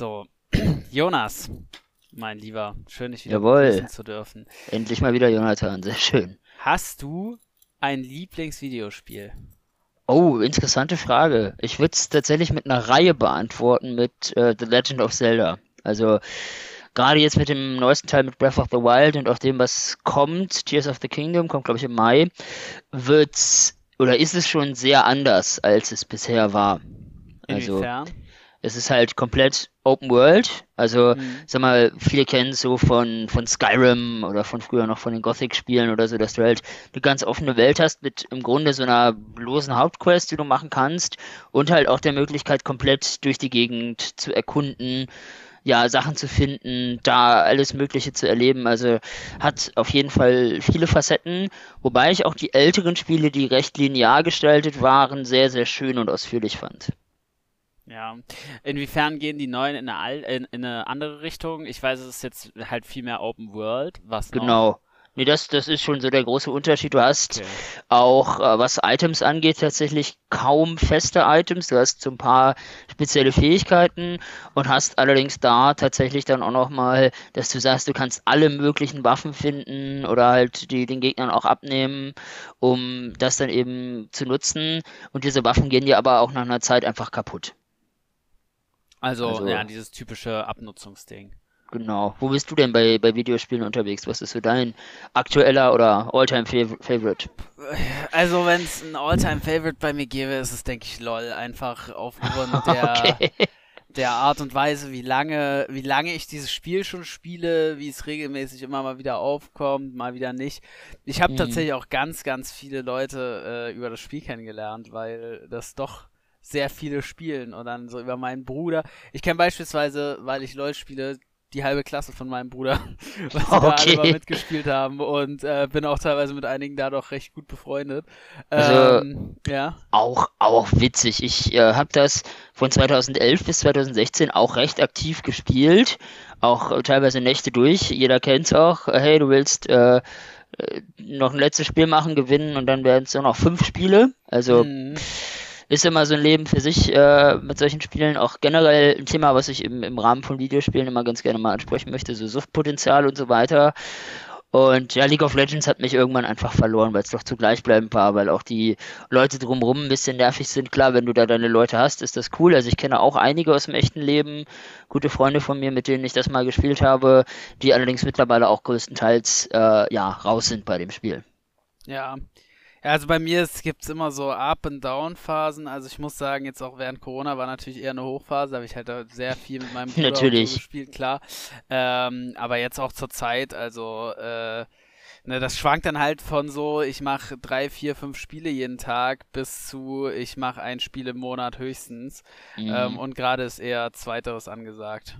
So, Jonas, mein Lieber, schön dich wieder Jawohl. zu dürfen. Endlich mal wieder Jonathan, sehr schön. Hast du ein Lieblingsvideospiel? Oh, interessante Frage. Ich würde es tatsächlich mit einer Reihe beantworten mit äh, The Legend of Zelda. Also gerade jetzt mit dem neuesten Teil mit Breath of the Wild und auch dem, was kommt, Tears of the Kingdom, kommt glaube ich im Mai, wird's oder ist es schon sehr anders, als es bisher war. Also Inwiefern? Es ist halt komplett Open World. Also, Mhm. sag mal, viele kennen es so von, von Skyrim oder von früher noch von den Gothic-Spielen oder so, dass du halt eine ganz offene Welt hast mit im Grunde so einer losen Hauptquest, die du machen kannst und halt auch der Möglichkeit, komplett durch die Gegend zu erkunden, ja, Sachen zu finden, da alles Mögliche zu erleben. Also hat auf jeden Fall viele Facetten, wobei ich auch die älteren Spiele, die recht linear gestaltet waren, sehr, sehr schön und ausführlich fand. Ja. Inwiefern gehen die neuen in eine, in, in eine andere Richtung? Ich weiß, es ist jetzt halt viel mehr Open World, was noch. Genau. Nee, das, das ist schon so der große Unterschied. Du hast Okay. auch, äh, was Items angeht, tatsächlich kaum feste Items. Du hast so ein paar spezielle Fähigkeiten und hast allerdings da tatsächlich dann auch nochmal, dass du sagst, du kannst alle möglichen Waffen finden oder halt die den Gegnern auch abnehmen, um das dann eben zu nutzen. Und diese Waffen gehen dir aber auch nach einer Zeit einfach kaputt. Also, Also- ja, dieses typische Abnutzungsding. Genau. Wo bist du denn bei, bei Videospielen unterwegs? Was ist so dein aktueller oder Alltime Fav- Favorite? Also, wenn es ein All-Time-Favorite bei mir gäbe, ist es, denke ich, LOL. Einfach aufgrund der, Okay. der Art und Weise, wie lange, wie lange ich dieses Spiel schon spiele, wie es regelmäßig immer mal wieder aufkommt, mal wieder nicht. Ich habe Mhm. tatsächlich auch ganz, ganz viele Leute äh, über das Spiel kennengelernt, weil das doch sehr viele spielen und dann so über meinen Bruder. Ich kenne beispielsweise, weil ich LOL spiele, die halbe Klasse von meinem Bruder, weil sie da alle Okay. mitgespielt haben und äh, bin auch teilweise mit einigen da doch recht gut befreundet. Also- ähm, ja. Auch, auch witzig. Ich äh, habe das von 2011 bis 2016 auch recht aktiv gespielt. Auch äh, teilweise Nächte durch. Jeder kennt's auch. Äh, Hey, du willst äh, äh, noch ein letztes Spiel machen, gewinnen und dann werden es nur noch fünf Spiele. Also Mhm. Ist immer so ein Leben für sich äh, mit solchen Spielen. Auch generell ein Thema, was ich im, im Rahmen von Videospielen immer ganz gerne mal ansprechen möchte, so Suchtpotenzial und so weiter. Und ja, League of Legends hat mich irgendwann einfach verloren, weil es doch zu gleichbleibend war, weil auch die Leute drumherum ein bisschen nervig sind. Klar, wenn du da deine Leute hast, ist das cool. Also ich kenne auch einige aus dem echten Leben, gute Freunde von mir, mit denen ich das mal gespielt habe, die allerdings mittlerweile auch größtenteils äh, ja raus sind bei dem Spiel. Ja. Ja, also bei mir gibt es immer so Up- and Down-Phasen. Also ich muss sagen, jetzt auch während Corona war natürlich eher eine Hochphase. Da habe ich halt sehr viel mit meinem Bruder Natürlich. gespielt, klar. Ähm, aber jetzt auch zur Zeit, also äh, ne, das schwankt dann halt von so, ich mache drei, vier, fünf Spiele jeden Tag bis zu, ich mache ein Spiel im Monat höchstens. Mhm. Ähm, und gerade ist eher Zweiteres angesagt.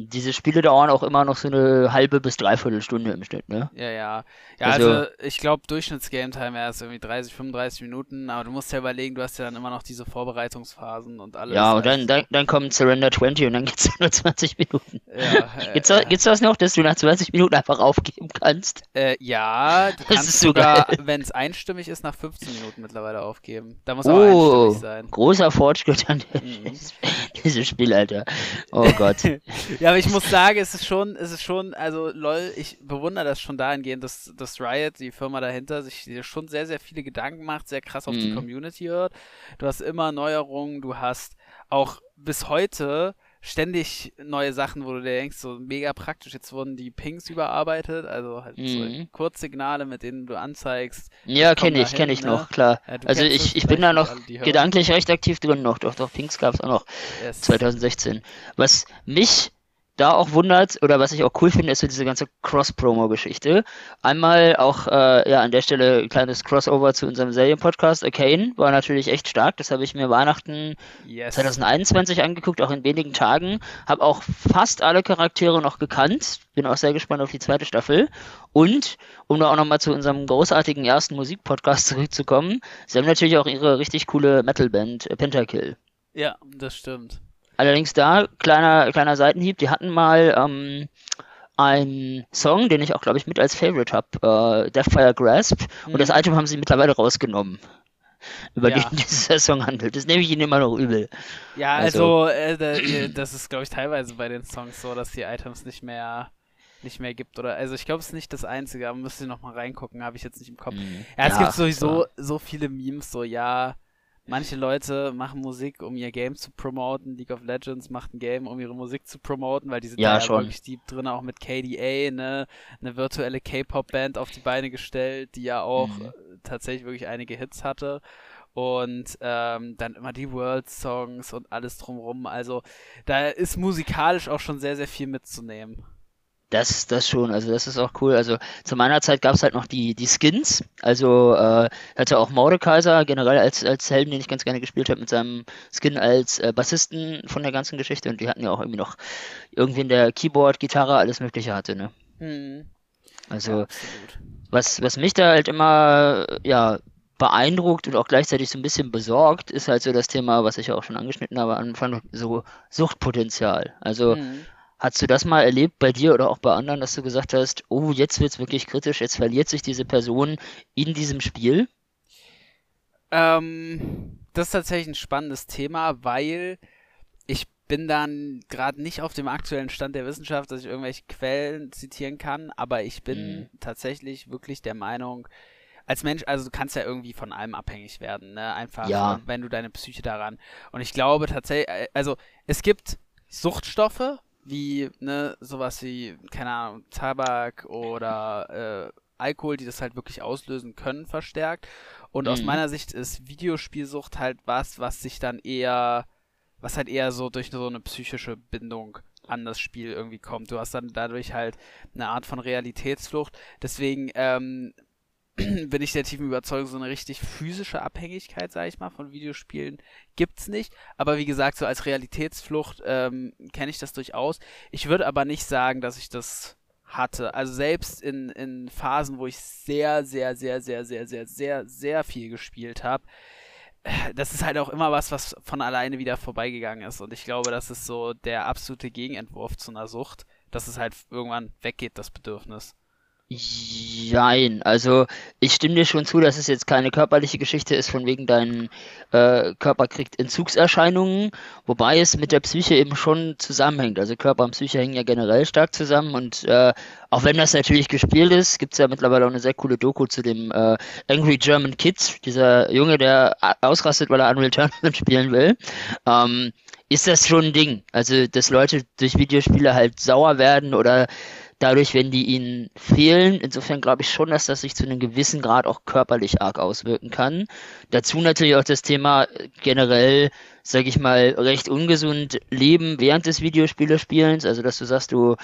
Diese Spiele dauern auch immer noch so eine halbe bis dreiviertel Stunde im Schnitt, ne? Ja, ja. Ja, Also- also, ich glaube, Durchschnitts-Game-Time es irgendwie 30, 35 Minuten, aber du musst ja überlegen, du hast ja dann immer noch diese Vorbereitungsphasen und alles. Ja, und dann, dann, dann kommt Surrender 20 und dann geht's nur 20 Minuten. Ja, äh, Gibt's, da- gibt's das noch, dass du nach 20 Minuten einfach aufgeben kannst? äh, ja, du kannst ist so sogar, wenn es einstimmig ist, nach 15 Minuten mittlerweile aufgeben. Da muss aber einstimmig Oh, sein. großer Fortschritt an Mhm. dieses Spiel, Alter. Oh Gott. Ja, aber ich muss sagen, es ist schon, es ist schon, also lol, ich bewundere das schon dahingehend, dass, dass Riot, die Firma dahinter, sich schon sehr, sehr viele Gedanken macht, sehr krass auf die Mhm. Community hört. Du hast immer Neuerungen, du hast auch bis heute ständig neue Sachen, wo du dir denkst, so mega praktisch, jetzt wurden die Pings überarbeitet, also halt so Mhm. Kurzsignale, mit denen du anzeigst. Ja, kenne ich, kenne ich ne? noch, klar. Ja, Also ich, es ich bin da noch die gedanklich recht aktiv drin noch. Doch, doch, Pinks gab's auch noch Yes. 2016. Was mich da auch wundert oder was ich auch cool finde, ist so diese ganze Cross-Promo-Geschichte. Einmal auch, äh, ja, an der Stelle ein kleines Crossover zu unserem Serienpodcast. Arcane war natürlich echt stark. Das habe ich mir Weihnachten Yes. 2021 angeguckt, auch in wenigen Tagen. Habe auch fast alle Charaktere noch gekannt. Bin auch sehr gespannt auf die zweite Staffel. Und, um da auch nochmal zu unserem großartigen ersten Musikpodcast zurückzukommen, sie haben natürlich auch ihre richtig coole Metalband äh, Pentakill. Ja, das stimmt. Allerdings da, kleiner, kleiner Seitenhieb, die hatten mal ähm, einen Song, den ich auch, glaube ich, mit als Favorite habe, äh, Deathfire Grasp. Und das Mhm. Item haben sie mittlerweile rausgenommen. über Ja. den dieser Song handelt. Das nehme ich ihnen immer noch übel. Ja, Also- also, äh, ihr- das ist, glaube ich, teilweise bei den Songs so, dass die Items nicht mehr nicht mehr gibt oder also ich glaube es ist nicht das einzige, aber müsst ihr noch mal reingucken, habe ich jetzt nicht im Kopf. Mhm. Ja, es gibt klar. sowieso so viele Memes, so ja, manche Leute machen Musik, um ihr Game zu promoten. League of Legends macht ein Game, um ihre Musik zu promoten, weil die sind Ja, da schon. wirklich deep drin, auch mit KDA, ne, eine virtuelle K-Pop-Band auf die Beine gestellt, die ja auch Mhm. äh, tatsächlich wirklich einige Hits hatte. Und ähm, dann immer die World-Songs und alles drumrum. Also da ist musikalisch auch schon sehr, sehr viel mitzunehmen. Das, das schon, also das ist auch cool. Also zu meiner Zeit gab es halt noch die, die Skins. Also äh, hatte auch Mordekaiser generell als, als Helden, den ich ganz gerne gespielt habe, mit seinem Skin als äh, Bassisten von der ganzen Geschichte. Und die hatten ja auch irgendwie noch irgendwie in der Keyboard, Gitarre, alles Mögliche hatte, ne? Hm, Also absolut. was, was mich da halt immer, ja, beeindruckt und auch gleichzeitig so ein bisschen besorgt, ist halt so das Thema, was ich ja auch schon angeschnitten habe, am Anfang, so Suchtpotenzial. Also Hm. Hast du das mal erlebt bei dir oder auch bei anderen, dass du gesagt hast, oh, jetzt wird's wirklich kritisch, jetzt verliert sich diese Person in diesem Spiel? Ähm, das ist tatsächlich ein spannendes Thema, weil ich bin dann gerade nicht auf dem aktuellen Stand der Wissenschaft, dass ich irgendwelche Quellen zitieren kann, aber ich bin Mhm. tatsächlich wirklich der Meinung, als Mensch, also du kannst ja irgendwie von allem abhängig werden, ne? Einfach, Ja. wenn du deine Psyche daran. Und ich glaube tatsächlich, äh, also es gibt Suchtstoffe, wie, ne, sowas wie, keine Ahnung, Tabak oder äh, Alkohol, die das halt wirklich auslösen können, verstärkt. Und aus Mhm. meiner Sicht ist Videospielsucht halt was, was sich dann eher, was halt eher so durch so eine psychische Bindung an das Spiel irgendwie kommt. Du hast dann dadurch halt eine Art von Realitätsflucht. Deswegen ähm, bin ich der tiefen Überzeugung, so eine richtig physische Abhängigkeit, sag ich mal, von Videospielen gibt's nicht. Aber wie gesagt, so als Realitätsflucht ähm, kenne ich das durchaus. Ich würde aber nicht sagen, dass ich das hatte. Also selbst in, in Phasen, wo ich sehr, sehr, sehr, sehr, sehr, sehr, sehr, sehr viel gespielt habe, das ist halt auch immer was, was von alleine wieder vorbeigegangen ist. Und ich glaube, das ist so der absolute Gegenentwurf zu einer Sucht, dass es halt irgendwann weggeht, das Bedürfnis. Jein, also ich stimme dir schon zu, dass es jetzt keine körperliche Geschichte ist, von wegen dein äh, Körper kriegt Entzugserscheinungen, wobei es mit der Psyche eben schon zusammenhängt. Also Körper und Psyche hängen ja generell stark zusammen und äh, auch wenn das natürlich gespielt ist, gibt es ja mittlerweile auch eine sehr coole Doku zu dem äh, Angry German Kids, dieser Junge, der a- ausrastet, weil er Unreal Tournament spielen will. Ähm, ist das schon ein Ding. Also, dass Leute durch Videospiele halt sauer werden oder dadurch, wenn die ihnen fehlen. Insofern glaube ich schon, dass das sich zu einem gewissen Grad auch körperlich arg auswirken kann. Dazu natürlich auch das Thema äh, generell, sage ich mal, recht ungesund leben während des Videospielespielens. Also, dass du sagst, du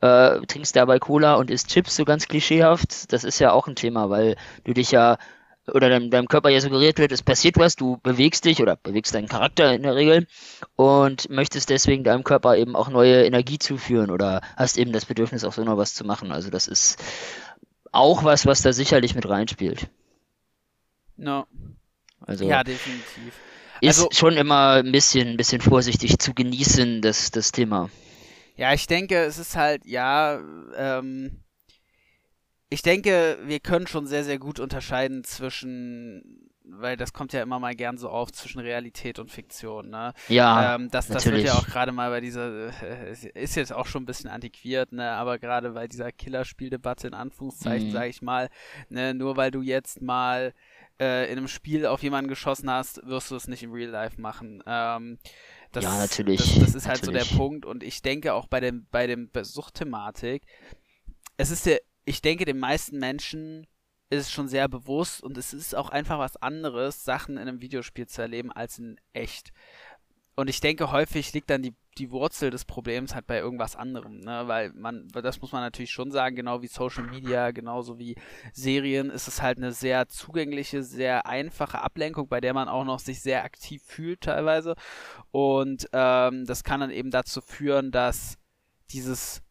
äh, trinkst dabei Cola und isst Chips, so ganz klischeehaft. Das ist ja auch ein Thema, weil du dich ja oder deinem, deinem Körper ja suggeriert wird, es passiert was, du bewegst dich oder bewegst deinen Charakter in der Regel und möchtest deswegen deinem Körper eben auch neue Energie zuführen oder hast eben das Bedürfnis, auch so noch was zu machen. Also das ist auch was, was da sicherlich mit reinspielt. No. Also Ja, definitiv. ist also- schon immer ein bisschen, ein bisschen vorsichtig zu genießen, das, das Thema. Ja, ich denke, es ist halt, ja, ähm, ich denke, wir können schon sehr, sehr gut unterscheiden zwischen, weil das kommt ja immer mal gern so auf, zwischen Realität und Fiktion, ne? Ja, ähm, das, das wird ja auch gerade mal bei dieser, äh, ist jetzt auch schon ein bisschen antiquiert, ne, aber gerade bei dieser Killerspieldebatte in Anführungszeichen, Mhm. sage ich mal, ne, nur weil du jetzt mal äh, in einem Spiel auf jemanden geschossen hast, wirst du es nicht im Real Life machen. Ähm, das, Ja, natürlich, Das, das ist halt so der. Punkt und ich denke auch bei dem, bei dem Suchtthematik, es ist der, ich denke, den meisten Menschen ist es schon sehr bewusst und es ist auch einfach was anderes, Sachen in einem Videospiel zu erleben, als in echt. Und ich denke, häufig liegt dann die, die Wurzel des Problems halt bei irgendwas anderem, ne? Weil man, das muss man natürlich schon sagen, genau wie Social Media, genauso wie Serien, ist es halt eine sehr zugängliche, sehr einfache Ablenkung, bei der man auch noch sich sehr aktiv fühlt teilweise. Und ähm, das kann dann eben dazu führen, dass dieses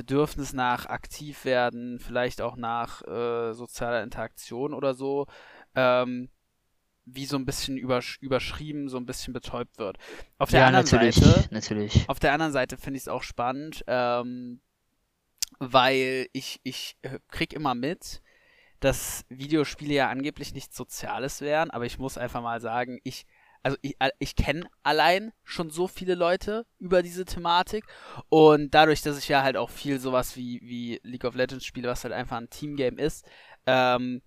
Bedürfnis nach aktiv werden, vielleicht auch nach äh, sozialer Interaktion oder so, ähm, wie so ein bisschen übersch überschrieben, so ein bisschen betäubt wird. Auf der ja, anderen natürlich, Seite, natürlich. auf der anderen Seite finde ich es auch spannend, ähm, weil ich, ich äh, krieg immer mit, dass Videospiele ja angeblich nichts Soziales wären, aber ich muss einfach mal sagen, ich also ich, ich kenne allein schon so viele Leute über diese Thematik und dadurch, dass ich ja halt auch viel sowas wie, wie League of Legends spiele, was halt einfach ein Teamgame ist, ähm,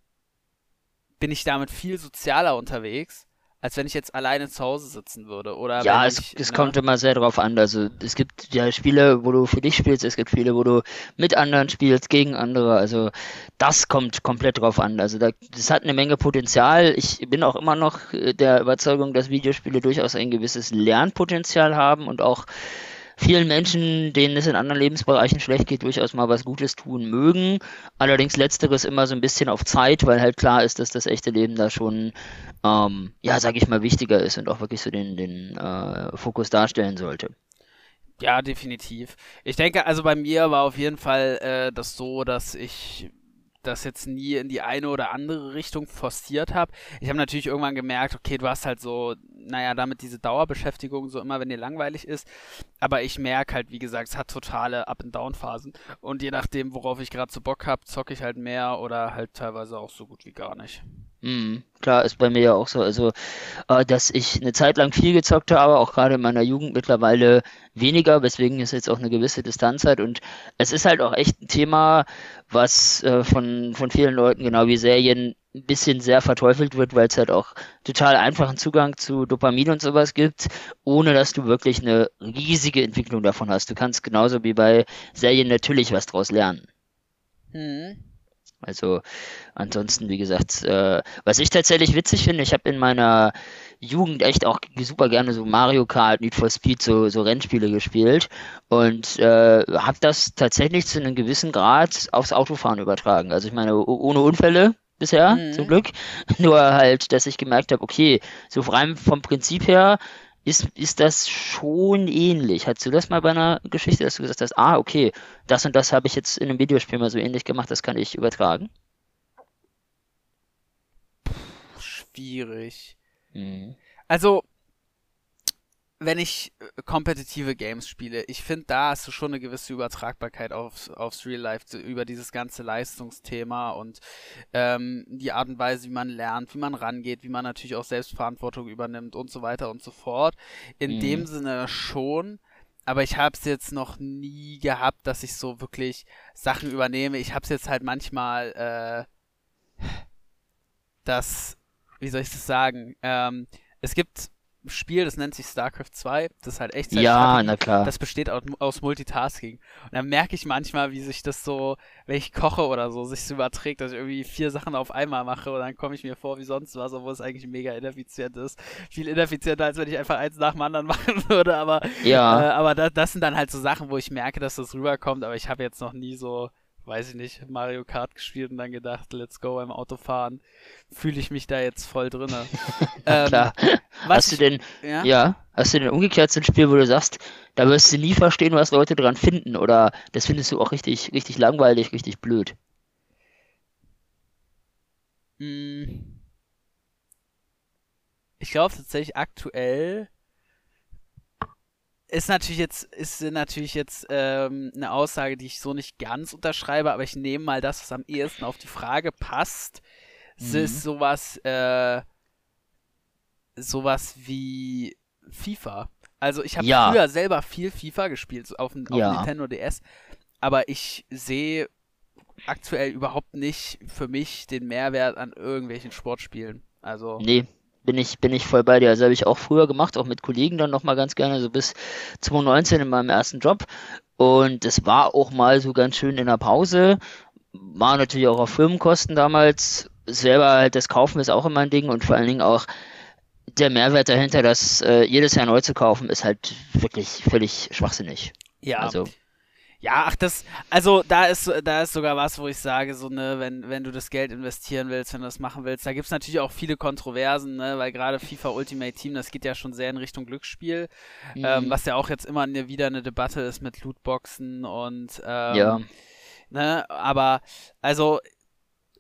bin ich damit viel sozialer unterwegs als wenn ich jetzt alleine zu Hause sitzen würde. Oder ja, es, ich, es ne? kommt immer sehr drauf an. Also es gibt ja Spiele, wo du für dich spielst, es gibt Spiele, wo du mit anderen spielst, gegen andere. Also das kommt komplett drauf an. Also da, das hat eine Menge Potenzial. Ich bin auch immer noch äh, der Überzeugung, dass Videospiele durchaus ein gewisses Lernpotenzial haben und auch vielen Menschen, denen es in anderen Lebensbereichen schlecht geht, durchaus mal was Gutes tun mögen. Allerdings letzteres immer so ein bisschen auf Zeit, weil halt klar ist, dass das echte Leben da schon, ähm, ja, sag ich mal, wichtiger ist und auch wirklich so den, den äh, Fokus darstellen sollte. Ja, definitiv. Ich denke, also bei mir war auf jeden Fall äh, das so, dass ich das jetzt nie in die eine oder andere Richtung forciert habe. Ich habe natürlich irgendwann gemerkt, okay, du hast halt so, naja, damit diese Dauerbeschäftigung, so immer, wenn dir langweilig ist. Aber ich merke halt, wie gesagt, es hat totale Up-and-Down-Phasen. Und je nachdem, worauf ich gerade so Bock habe, zocke ich halt mehr oder halt teilweise auch so gut wie gar nicht. Mhm, klar, ist bei mir ja auch so. Also, äh, dass ich eine Zeit lang viel gezockt habe, auch gerade in meiner Jugend mittlerweile weniger, weswegen es jetzt auch eine gewisse Distanz hat. Und es ist halt auch echt ein Thema, was äh, von, von vielen Leuten, genau wie Serien, ein bisschen sehr verteufelt wird, weil es halt auch total einfachen Zugang zu Dopamin und sowas gibt, ohne dass du wirklich eine riesige Entwicklung davon hast. Du kannst genauso wie bei Serien natürlich was draus lernen. Mhm. Also ansonsten, wie gesagt, äh, was ich tatsächlich witzig finde, ich habe in meiner Jugend echt auch super gerne so Mario Kart, Need for Speed, so, so Rennspiele gespielt und äh, habe das tatsächlich zu einem gewissen Grad aufs Autofahren übertragen. Also ich meine, ohne Unfälle bisher, mhm. zum Glück. Nur halt, dass ich gemerkt habe, okay, so rein vom Prinzip her ist, ist das schon ähnlich. Hattest du das mal bei einer Geschichte, dass du gesagt hast, ah, okay, das und das habe ich jetzt in einem Videospiel mal so ähnlich gemacht, das kann ich übertragen? Schwierig. Mhm. Also, wenn ich äh, kompetitive Games spiele, ich finde, da hast du schon eine gewisse Übertragbarkeit aufs, aufs Real Life über dieses ganze Leistungsthema und ähm, die Art und Weise, wie man lernt, wie man rangeht, wie man natürlich auch Selbstverantwortung übernimmt und so weiter und so fort. In mhm. dem Sinne schon. Aber ich habe es jetzt noch nie gehabt, dass ich so wirklich Sachen übernehme. Ich habe es jetzt halt manchmal, äh, das, wie soll ich das sagen? Ähm, es gibt Spiel, das nennt sich StarCraft 2. Das ist halt echt Ja, na klar. Das besteht aus, Multitasking. Und dann merke ich manchmal, wie sich das so, wenn ich koche oder so, sich so überträgt, dass ich irgendwie vier Sachen auf einmal mache und dann komme ich mir vor wie sonst was, obwohl es eigentlich mega ineffizient ist. Viel ineffizienter, als wenn ich einfach eins nach dem anderen machen würde. Aber, ja. Äh, aber da, das sind dann halt so Sachen, wo ich merke, dass das rüberkommt. Aber ich habe jetzt noch nie so weiß ich nicht, Mario Kart gespielt und dann gedacht, let's go beim Autofahren. Fühle ich mich da jetzt voll drinne. ähm, Klar. hast du denn, ja? ja? hast du denn umgekehrt so ein Spiel, wo du sagst, da wirst du nie verstehen, was Leute dran finden oder das findest du auch richtig, richtig langweilig, richtig blöd? Hm. Ich glaube tatsächlich aktuell ist natürlich jetzt, ist natürlich jetzt ähm, eine Aussage, die ich so nicht ganz unterschreibe, aber ich nehme mal das, was am ehesten auf die Frage passt. Mhm. Es ist sowas, äh, sowas wie FIFA. Also ich habe ja. früher selber viel FIFA gespielt, so auf, auf ja. Nintendo DS, aber ich sehe aktuell überhaupt nicht für mich den Mehrwert an irgendwelchen Sportspielen. Also. Nee, bin ich, bin ich voll bei dir. Also habe ich auch früher gemacht, auch mit Kollegen dann nochmal ganz gerne, so bis 2019 in meinem ersten Job. Und es war auch mal so ganz schön in der Pause. War natürlich auch auf Firmenkosten damals. Selber halt das Kaufen ist auch immer ein Ding und vor allen Dingen auch der Mehrwert dahinter, das äh, jedes Jahr neu zu kaufen, ist halt wirklich völlig schwachsinnig. Ja. Also ja, ach das, also da ist, da ist sogar was, wo ich sage, so ne, wenn, wenn du das Geld investieren willst, wenn du das machen willst, da gibt es natürlich auch viele Kontroversen, ne, weil gerade FIFA Ultimate Team, das geht ja schon sehr in Richtung Glücksspiel, mhm. ähm, was ja auch jetzt immer eine, wieder eine Debatte ist mit Lootboxen und ähm, ja. ne, aber also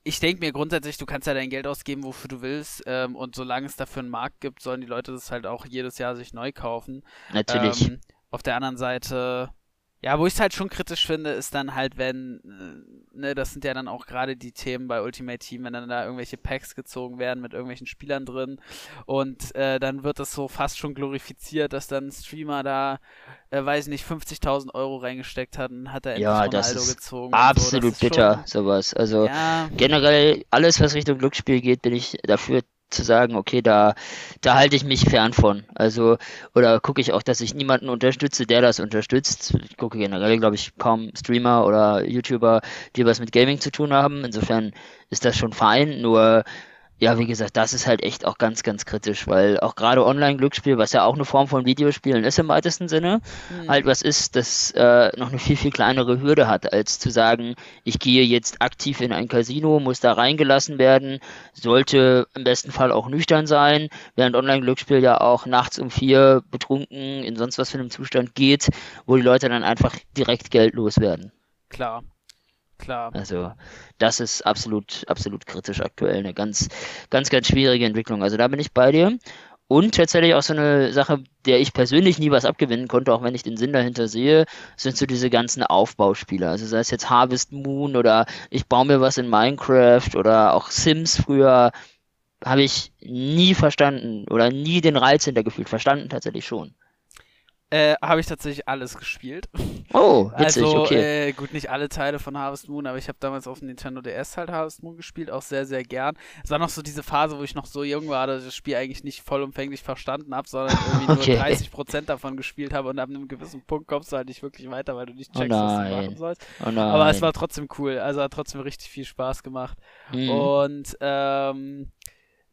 ich denke mir grundsätzlich, du kannst ja dein Geld ausgeben, wofür du willst. Ähm, und solange es dafür einen Markt gibt, sollen die Leute das halt auch jedes Jahr sich neu kaufen. Natürlich. Ähm, auf der anderen Seite, Ja, wo ich es halt schon kritisch finde, ist dann halt, wenn, äh, ne, das sind ja dann auch gerade die Themen bei Ultimate Team, wenn dann da irgendwelche Packs gezogen werden mit irgendwelchen Spielern drin und äh, dann wird das so fast schon glorifiziert, dass dann ein Streamer da, äh, weiß nicht, 50.000 Euro reingesteckt hat und hat er endlich Ja, Ronaldo das ist gezogen. absolut so. Das ist bitter, sowas. Also Schon, ja, generell alles, was Richtung Glücksspiel geht, bin ich dafür zu sagen, okay, da, da halte ich mich fern von. Also, oder gucke ich auch, dass ich niemanden unterstütze, der das unterstützt. Ich gucke generell, glaube ich, kaum Streamer oder YouTuber, die was mit Gaming zu tun haben. Insofern ist das schon fein. Nur, ja, wie gesagt, das ist halt echt auch ganz, ganz kritisch, weil auch gerade Online-Glücksspiel, was ja auch eine Form von Videospielen ist im weitesten Sinne, hm. halt was ist, das äh, noch eine viel, viel kleinere Hürde hat, als zu sagen, ich gehe jetzt aktiv in ein Casino, muss da reingelassen werden, sollte im besten Fall auch nüchtern sein, während Online-Glücksspiel ja auch nachts um vier betrunken in sonst was für einem Zustand geht, wo die Leute dann einfach direkt geldlos werden. klar. Klar. Also das ist absolut, absolut kritisch aktuell. Eine ganz, ganz, ganz schwierige Entwicklung. Also da bin ich bei dir. Und tatsächlich auch so eine Sache, der ich persönlich nie was abgewinnen konnte, auch wenn ich den Sinn dahinter sehe, sind so diese ganzen Aufbauspiele. Also sei es jetzt Harvest Moon oder ich baue mir was in Minecraft oder auch Sims früher, habe ich nie verstanden oder nie den Reiz hintergefühlt. Verstanden tatsächlich schon. Äh, habe ich tatsächlich alles gespielt. Oh, witzig, Also, okay. äh, gut, nicht alle Teile von Harvest Moon, aber ich habe damals auf dem Nintendo DS halt Harvest Moon gespielt, auch sehr, sehr gern. Es war noch so diese Phase, wo ich noch so jung war, dass ich das Spiel eigentlich nicht vollumfänglich verstanden habe, sondern irgendwie Okay. nur 30% davon gespielt habe und ab einem gewissen Punkt kommst du halt nicht wirklich weiter, weil du nicht Oh checkst, was du machen sollst. Oh. Aber es war trotzdem cool, also hat trotzdem richtig viel Spaß gemacht. Mhm. Und ähm,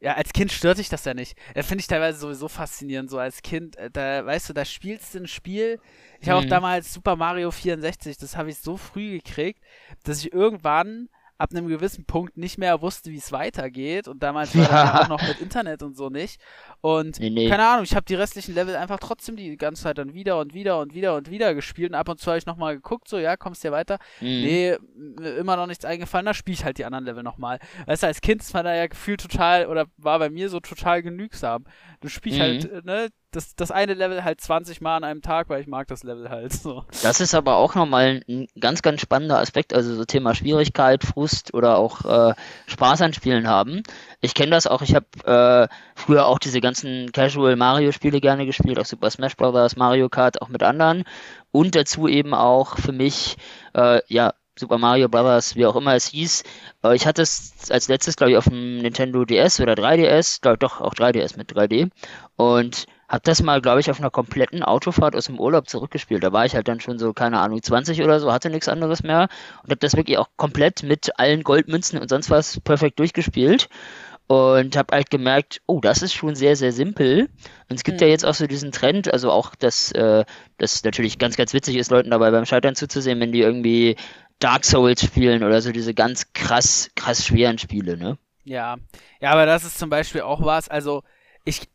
ja, als Kind stört dich das ja nicht. Das finde ich teilweise sowieso faszinierend. So als Kind, äh, da weißt du, da spielst du ein Spiel. Ich habe auch Mhm. damals Super Mario 64, das habe ich so früh gekriegt, dass ich irgendwann ab einem gewissen Punkt nicht mehr wusste, wie es weitergeht. Und damals war das ja auch noch mit Internet und so nicht. Und Nee, nee. keine Ahnung, ich habe die restlichen Level einfach trotzdem die ganze Zeit dann wieder und wieder und wieder und wieder gespielt. Und ab und zu habe ich nochmal geguckt, so, ja, kommst du hier weiter? Mhm. Nee, immer noch nichts eingefallen, da spiele ich halt die anderen Level nochmal. Weißt du, als Kind man da ja gefühlt total, oder war bei mir so total genügsam. Du spielst Mhm. halt, ne, das, das eine Level halt 20 Mal an einem Tag, weil ich mag das Level halt so. Das ist aber auch nochmal ein ganz, ganz spannender Aspekt, also so Thema Schwierigkeit, Frust oder auch äh, Spaß an Spielen haben. Ich kenne das auch, ich habe äh, früher auch diese ganzen Casual Mario-Spiele gerne gespielt, auch Super Smash Bros., Mario Kart, auch mit anderen. Und dazu eben auch für mich, äh, ja, Super Mario Bros., wie auch immer es hieß. Äh, ich hatte es als letztes, glaube ich, auf dem Nintendo DS oder 3DS, glaub, doch, auch 3DS mit 3D. Und hab das mal, glaube ich, auf einer kompletten Autofahrt aus dem Urlaub zurückgespielt. Da war ich halt dann schon so, keine Ahnung, 20 oder so, hatte nichts anderes mehr und hab das wirklich auch komplett mit allen Goldmünzen und sonst was perfekt durchgespielt. Und hab halt gemerkt, oh, das ist schon sehr, sehr simpel. Und es gibt ja Mhm. jetzt auch so diesen Trend, also auch, dass äh, das natürlich ganz, ganz witzig ist, Leuten dabei beim Scheitern zuzusehen, wenn die irgendwie Dark Souls spielen oder so diese ganz krass, krass schweren Spiele, ne? Ja. Ja, aber das ist zum Beispiel auch was, also ich,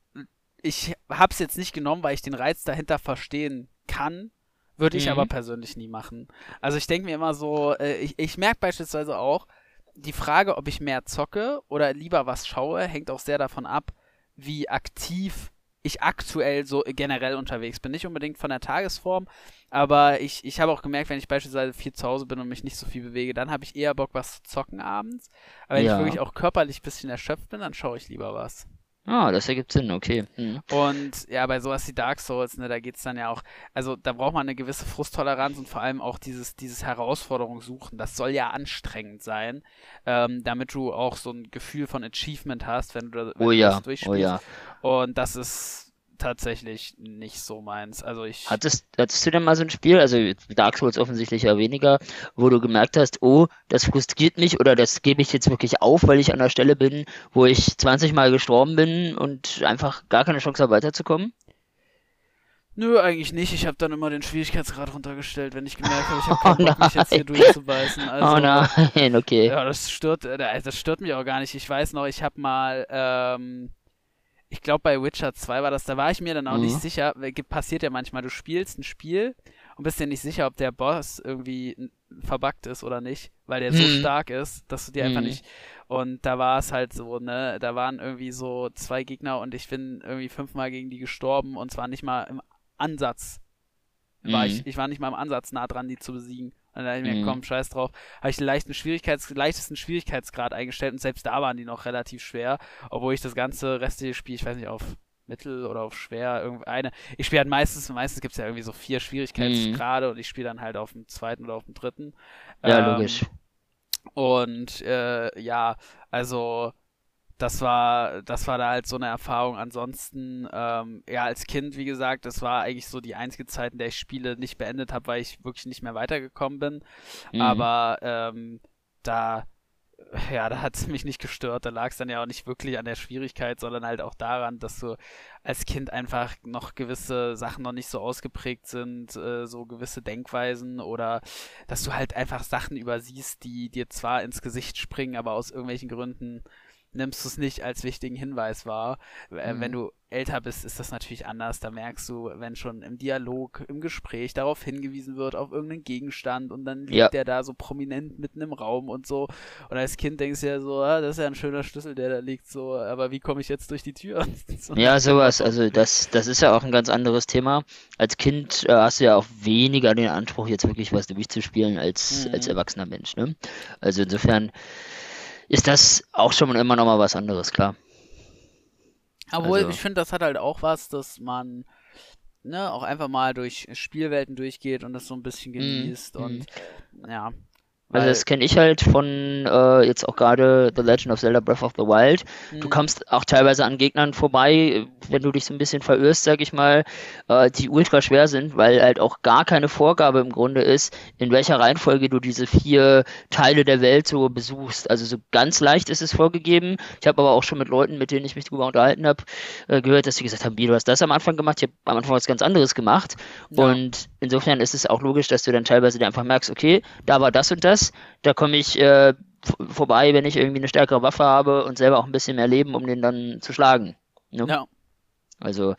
ich hab's jetzt nicht genommen, weil ich den Reiz dahinter verstehen kann. Würde ich Mhm. aber persönlich nie machen. Also ich denke mir immer so, äh, ich, ich merke beispielsweise auch, die Frage, ob ich mehr zocke oder lieber was schaue, hängt auch sehr davon ab, wie aktiv ich aktuell so generell unterwegs bin. Nicht unbedingt von der Tagesform, aber ich, ich habe auch gemerkt, wenn ich beispielsweise viel zu Hause bin und mich nicht so viel bewege, dann habe ich eher Bock, was zu zocken abends. Aber wenn Ja. ich wirklich auch körperlich ein bisschen erschöpft bin, dann schaue ich lieber was. Ah, das ergibt Sinn, okay. Mhm. Und ja, bei sowas wie Dark Souls, ne, da geht's dann ja auch, also da braucht man eine gewisse Frusttoleranz und vor allem auch dieses, dieses Herausforderung suchen. Das soll ja anstrengend sein, ähm, damit du auch so ein Gefühl von Achievement hast, wenn du, wenn Oh du ja, das oh durchspielst. ja. Und das ist tatsächlich nicht so meins. Also ich. Hattest, hattest du denn mal so ein Spiel, also Dark Souls offensichtlich ja weniger, wo du gemerkt hast, oh, das frustriert mich oder das gebe ich jetzt wirklich auf, weil ich an der Stelle bin, wo ich 20 Mal gestorben bin und einfach gar keine Chance habe weiterzukommen? Nö, eigentlich nicht. Ich habe dann immer den Schwierigkeitsgrad runtergestellt, wenn ich gemerkt habe, ich habe Oh keinen Bock, mich jetzt hier durchzubeißen. Also, oh nein, okay. Ja, das stört, äh, das stört mich auch gar nicht. Ich weiß noch, ich habe mal, ähm, ich glaube bei Witcher 2 war das, da war ich mir dann auch Mhm. nicht sicher, passiert ja manchmal, du spielst ein Spiel und bist dir nicht sicher, ob der Boss irgendwie verbuggt ist oder nicht, weil der so Mhm. stark ist, dass du dir einfach Mhm. nicht, und da war es halt so, ne, da waren irgendwie so zwei Gegner und ich bin irgendwie fünfmal gegen die gestorben und zwar nicht mal im Ansatz war Mhm. ich, ich war nicht mal im Ansatz nah dran, die zu besiegen. Und dann dachte ich mir, Mhm. komm, scheiß drauf. Habe ich den leichten Schwierigkeits leichtesten Schwierigkeitsgrad eingestellt und selbst da waren die noch relativ schwer, obwohl ich das ganze restliche Spiel, ich weiß nicht, auf Mittel oder auf schwer, irgendeine. Ich spiele halt meistens, meistens gibt es ja irgendwie so vier Schwierigkeitsgrade und ich spiele dann halt auf dem zweiten oder auf dem dritten. Ja, Ähm, logisch. und äh, ja, also das war, das war da halt so eine Erfahrung. Ansonsten, ähm, ja, als Kind, wie gesagt, das war eigentlich so die einzige Zeit, in der ich Spiele nicht beendet habe, weil ich wirklich nicht mehr weitergekommen bin. Mhm. Aber ähm, da, ja, da hat es mich nicht gestört. Da lag es dann ja auch nicht wirklich an der Schwierigkeit, sondern halt auch daran, dass du als Kind einfach noch gewisse Sachen noch nicht so ausgeprägt sind, äh, so gewisse Denkweisen oder dass du halt einfach Sachen übersiehst, die dir zwar ins Gesicht springen, aber aus irgendwelchen Gründen nimmst du es nicht als wichtigen Hinweis wahr. Äh, Mhm. Wenn du älter bist, ist das natürlich anders. Da merkst du, wenn schon im Dialog, im Gespräch darauf hingewiesen wird, auf irgendeinen Gegenstand und dann liegt Ja. der da so prominent mitten im Raum und so. Und als Kind denkst du ja so, ah, das ist ja ein schöner Schlüssel, der da liegt, so, aber wie komme ich jetzt durch die Tür? So. Ja, sowas. Also das, das ist ja auch ein ganz anderes Thema. Als Kind äh, hast du ja auch weniger den Anspruch, jetzt wirklich was durchzuspielen als, Mhm. als erwachsener Mensch. Ne? Also insofern ist das auch schon immer noch mal was anderes, klar. Obwohl, Also- ich finde, das hat halt auch was, dass man ne, auch einfach mal durch Spielwelten durchgeht und das so ein bisschen genießt Mhm. und ja. Also das kenne ich halt von äh, jetzt auch gerade The Legend of Zelda Breath of the Wild. Du Mhm. kommst auch teilweise an Gegnern vorbei, wenn du dich so ein bisschen verirrst, sag ich mal, äh, die ultra schwer sind, weil halt auch gar keine Vorgabe im Grunde ist, in welcher Reihenfolge du diese vier Teile der Welt so besuchst. Also so ganz leicht ist es vorgegeben. Ich habe aber auch schon mit Leuten, mit denen ich mich drüber unterhalten habe, äh, gehört, dass sie gesagt haben, wie, du hast das am Anfang gemacht, ich habe am Anfang was ganz anderes gemacht. Ja. Und insofern ist es auch logisch, dass du dann teilweise dir einfach merkst, okay, da war das und das, da komme ich äh, vorbei, wenn ich irgendwie eine stärkere Waffe habe und selber auch ein bisschen mehr Leben, um den dann zu schlagen. Ne? Ja. Also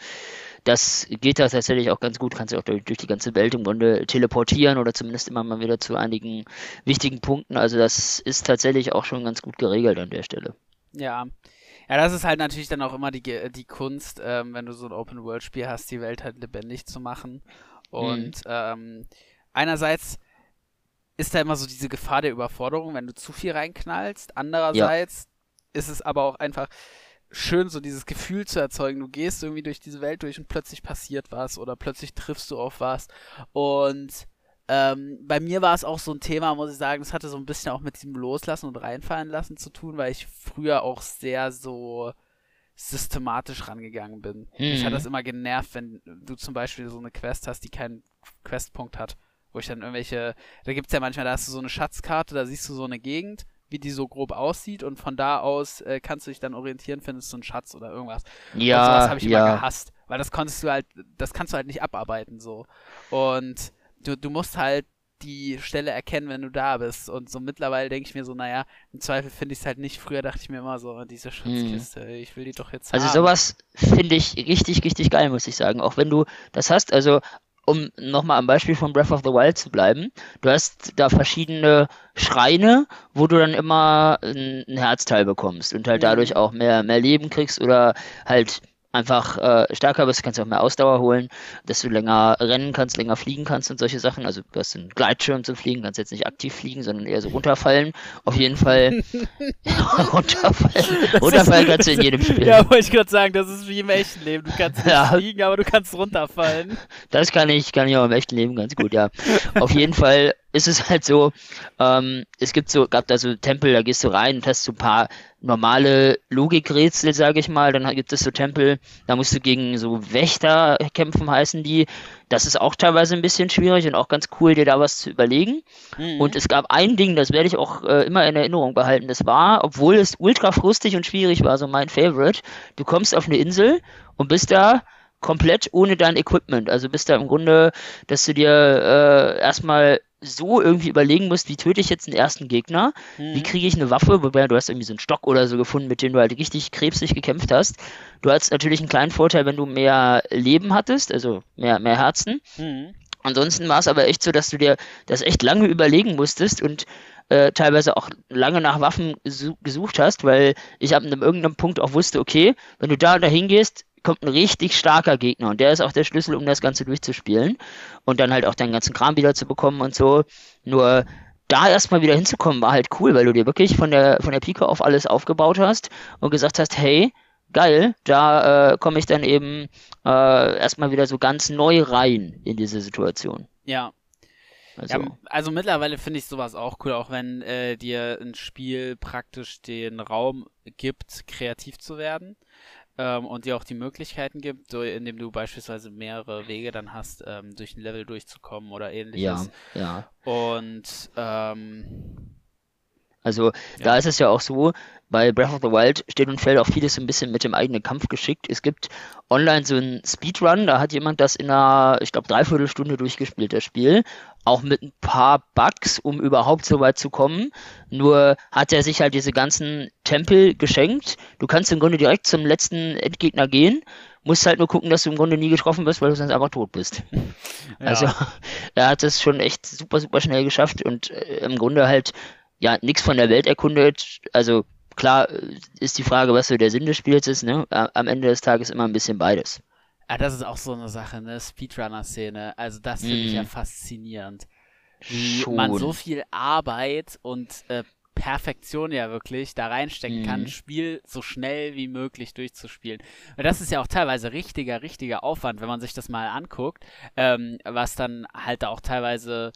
das geht da tatsächlich auch ganz gut, kannst du auch durch, durch die ganze Welt im Grunde teleportieren oder zumindest immer mal wieder zu einigen wichtigen Punkten. Also das ist tatsächlich auch schon ganz gut geregelt an der Stelle. Ja. Ja, das ist halt natürlich dann auch immer die, die Kunst, ähm, wenn du so ein Open-World-Spiel hast, die Welt halt lebendig zu machen. Und ähm, einerseits ist da immer so diese Gefahr der Überforderung, wenn du zu viel reinknallst. Andererseits ist es aber auch einfach schön, so dieses Gefühl zu erzeugen. Du gehst irgendwie durch diese Welt durch und plötzlich passiert was oder plötzlich triffst du auf was. Und ähm, bei mir war es auch so ein Thema, muss ich sagen, das hatte so ein bisschen auch mit diesem Loslassen und reinfallen lassen zu tun, weil ich früher auch sehr so systematisch rangegangen bin. Mich hat Mhm. das immer genervt, wenn du zum Beispiel so eine Quest hast, die keinen Questpunkt hat. Wo ich dann irgendwelche, da gibt's ja manchmal, da hast du so eine Schatzkarte, da siehst du so eine Gegend, wie die so grob aussieht und von da aus äh, kannst du dich dann orientieren, findest du einen Schatz oder irgendwas. und sowas Ja, habe ich immer ja. gehasst, weil das konntest du halt, das kannst du halt nicht abarbeiten so. Und du, du musst halt die Stelle erkennen, wenn du da bist. Und so mittlerweile denke ich mir so, naja, im Zweifel finde ich es halt nicht. Früher dachte ich mir immer so, oh, diese Schatzkiste, ich will die doch jetzt. Also haben. sowas finde ich richtig, richtig geil, muss ich sagen. Auch wenn du das hast, also um nochmal am Beispiel von Breath of the Wild zu bleiben, du hast da verschiedene Schreine, wo du dann immer ein Herzteil bekommst und halt dadurch auch mehr, mehr Leben kriegst oder halt einfach äh, stärker bist, kannst du auch mehr Ausdauer holen, dass du länger rennen kannst, länger fliegen kannst und solche Sachen. Also du hast einen Gleitschirm zum Fliegen, kannst jetzt nicht aktiv fliegen, sondern eher so runterfallen. Auf jeden Fall runterfallen. runterfallen kannst du in jedem Spiel. Ja, wollte ich gerade sagen, das ist wie im echten Leben. Du kannst nicht Ja. fliegen, aber du kannst runterfallen. Das kann ich, kann ich auch im echten Leben ganz gut, ja. Auf jeden Fall ist es halt so, ähm, es gibt so, gab da so Tempel, da gehst du rein und hast so ein paar normale Logikrätsel, sage ich mal. Dann gibt es so Tempel, da musst du gegen so Wächter kämpfen, heißen die. Das ist auch teilweise ein bisschen schwierig und auch ganz cool, dir da was zu überlegen. Mhm. Und es gab ein Ding, das werde ich auch äh, immer in Erinnerung behalten. Das war, obwohl es ultra frustig und schwierig war, so mein Favorite. Du kommst auf eine Insel und bist da komplett ohne dein Equipment. Also bist da im Grunde, dass du dir äh, erstmal so irgendwie überlegen musst, wie töte ich jetzt den ersten Gegner? Wie Mhm. kriege ich eine Waffe? Wobei du hast irgendwie so einen Stock oder so gefunden, mit dem du halt richtig krebsig gekämpft hast. Du hattest natürlich einen kleinen Vorteil, wenn du mehr Leben hattest, also mehr, mehr Herzen. Mhm. Ansonsten war es aber echt so, dass du dir das echt lange überlegen musstest und äh, teilweise auch lange nach Waffen gesu- gesucht hast, weil ich ab einem irgendeinem Punkt auch wusste, okay, wenn du da und da hingehst, kommt ein richtig starker Gegner und der ist auch der Schlüssel, um das Ganze durchzuspielen und dann halt auch deinen ganzen Kram wieder zu bekommen und so. Nur da erstmal wieder hinzukommen, war halt cool, weil du dir wirklich von der, von der Pike auf alles aufgebaut hast und gesagt hast, hey, geil, da äh, komme ich dann eben äh, erstmal wieder so ganz neu rein in diese Situation. Ja. Also, ja, also mittlerweile finde ich sowas auch cool, auch wenn äh, dir ein Spiel praktisch den Raum gibt, kreativ zu werden ähm, und dir auch die Möglichkeiten gibt, so, indem du beispielsweise mehrere Wege dann hast, ähm, durch ein Level durchzukommen oder ähnliches. Ja, ja. Und ähm, also ja. da ist es ja auch so, bei Breath of the Wild steht und fällt auch vieles so ein bisschen mit dem eigenen Kampf geschickt. Es gibt online so einen Speedrun, da hat jemand das in einer, ich glaube, Dreiviertelstunde durchgespielt, das Spiel. Auch mit ein paar Bugs, um überhaupt so weit zu kommen. Nur hat er sich halt diese ganzen Tempel geschenkt. Du kannst im Grunde direkt zum letzten Endgegner gehen musst halt nur gucken, dass du im Grunde nie getroffen wirst, weil du sonst einfach tot bist. Ja. Also er hat es schon echt super, super schnell geschafft und äh, im Grunde halt ja nichts von der Welt erkundet. Also klar äh, ist die Frage, was so der Sinn des Spiels ist, ne? Am Ende des Tages immer ein bisschen beides. Ah, das ist auch so eine Sache, ne? Speedrunner-Szene. Also das finde ich ja mhm. faszinierend. Wie Schon. man so viel Arbeit und äh, Perfektion ja wirklich da reinstecken mhm. kann, ein Spiel so schnell wie möglich durchzuspielen. Und das ist ja auch teilweise richtiger, richtiger Aufwand, wenn man sich das mal anguckt, ähm, was dann halt auch teilweise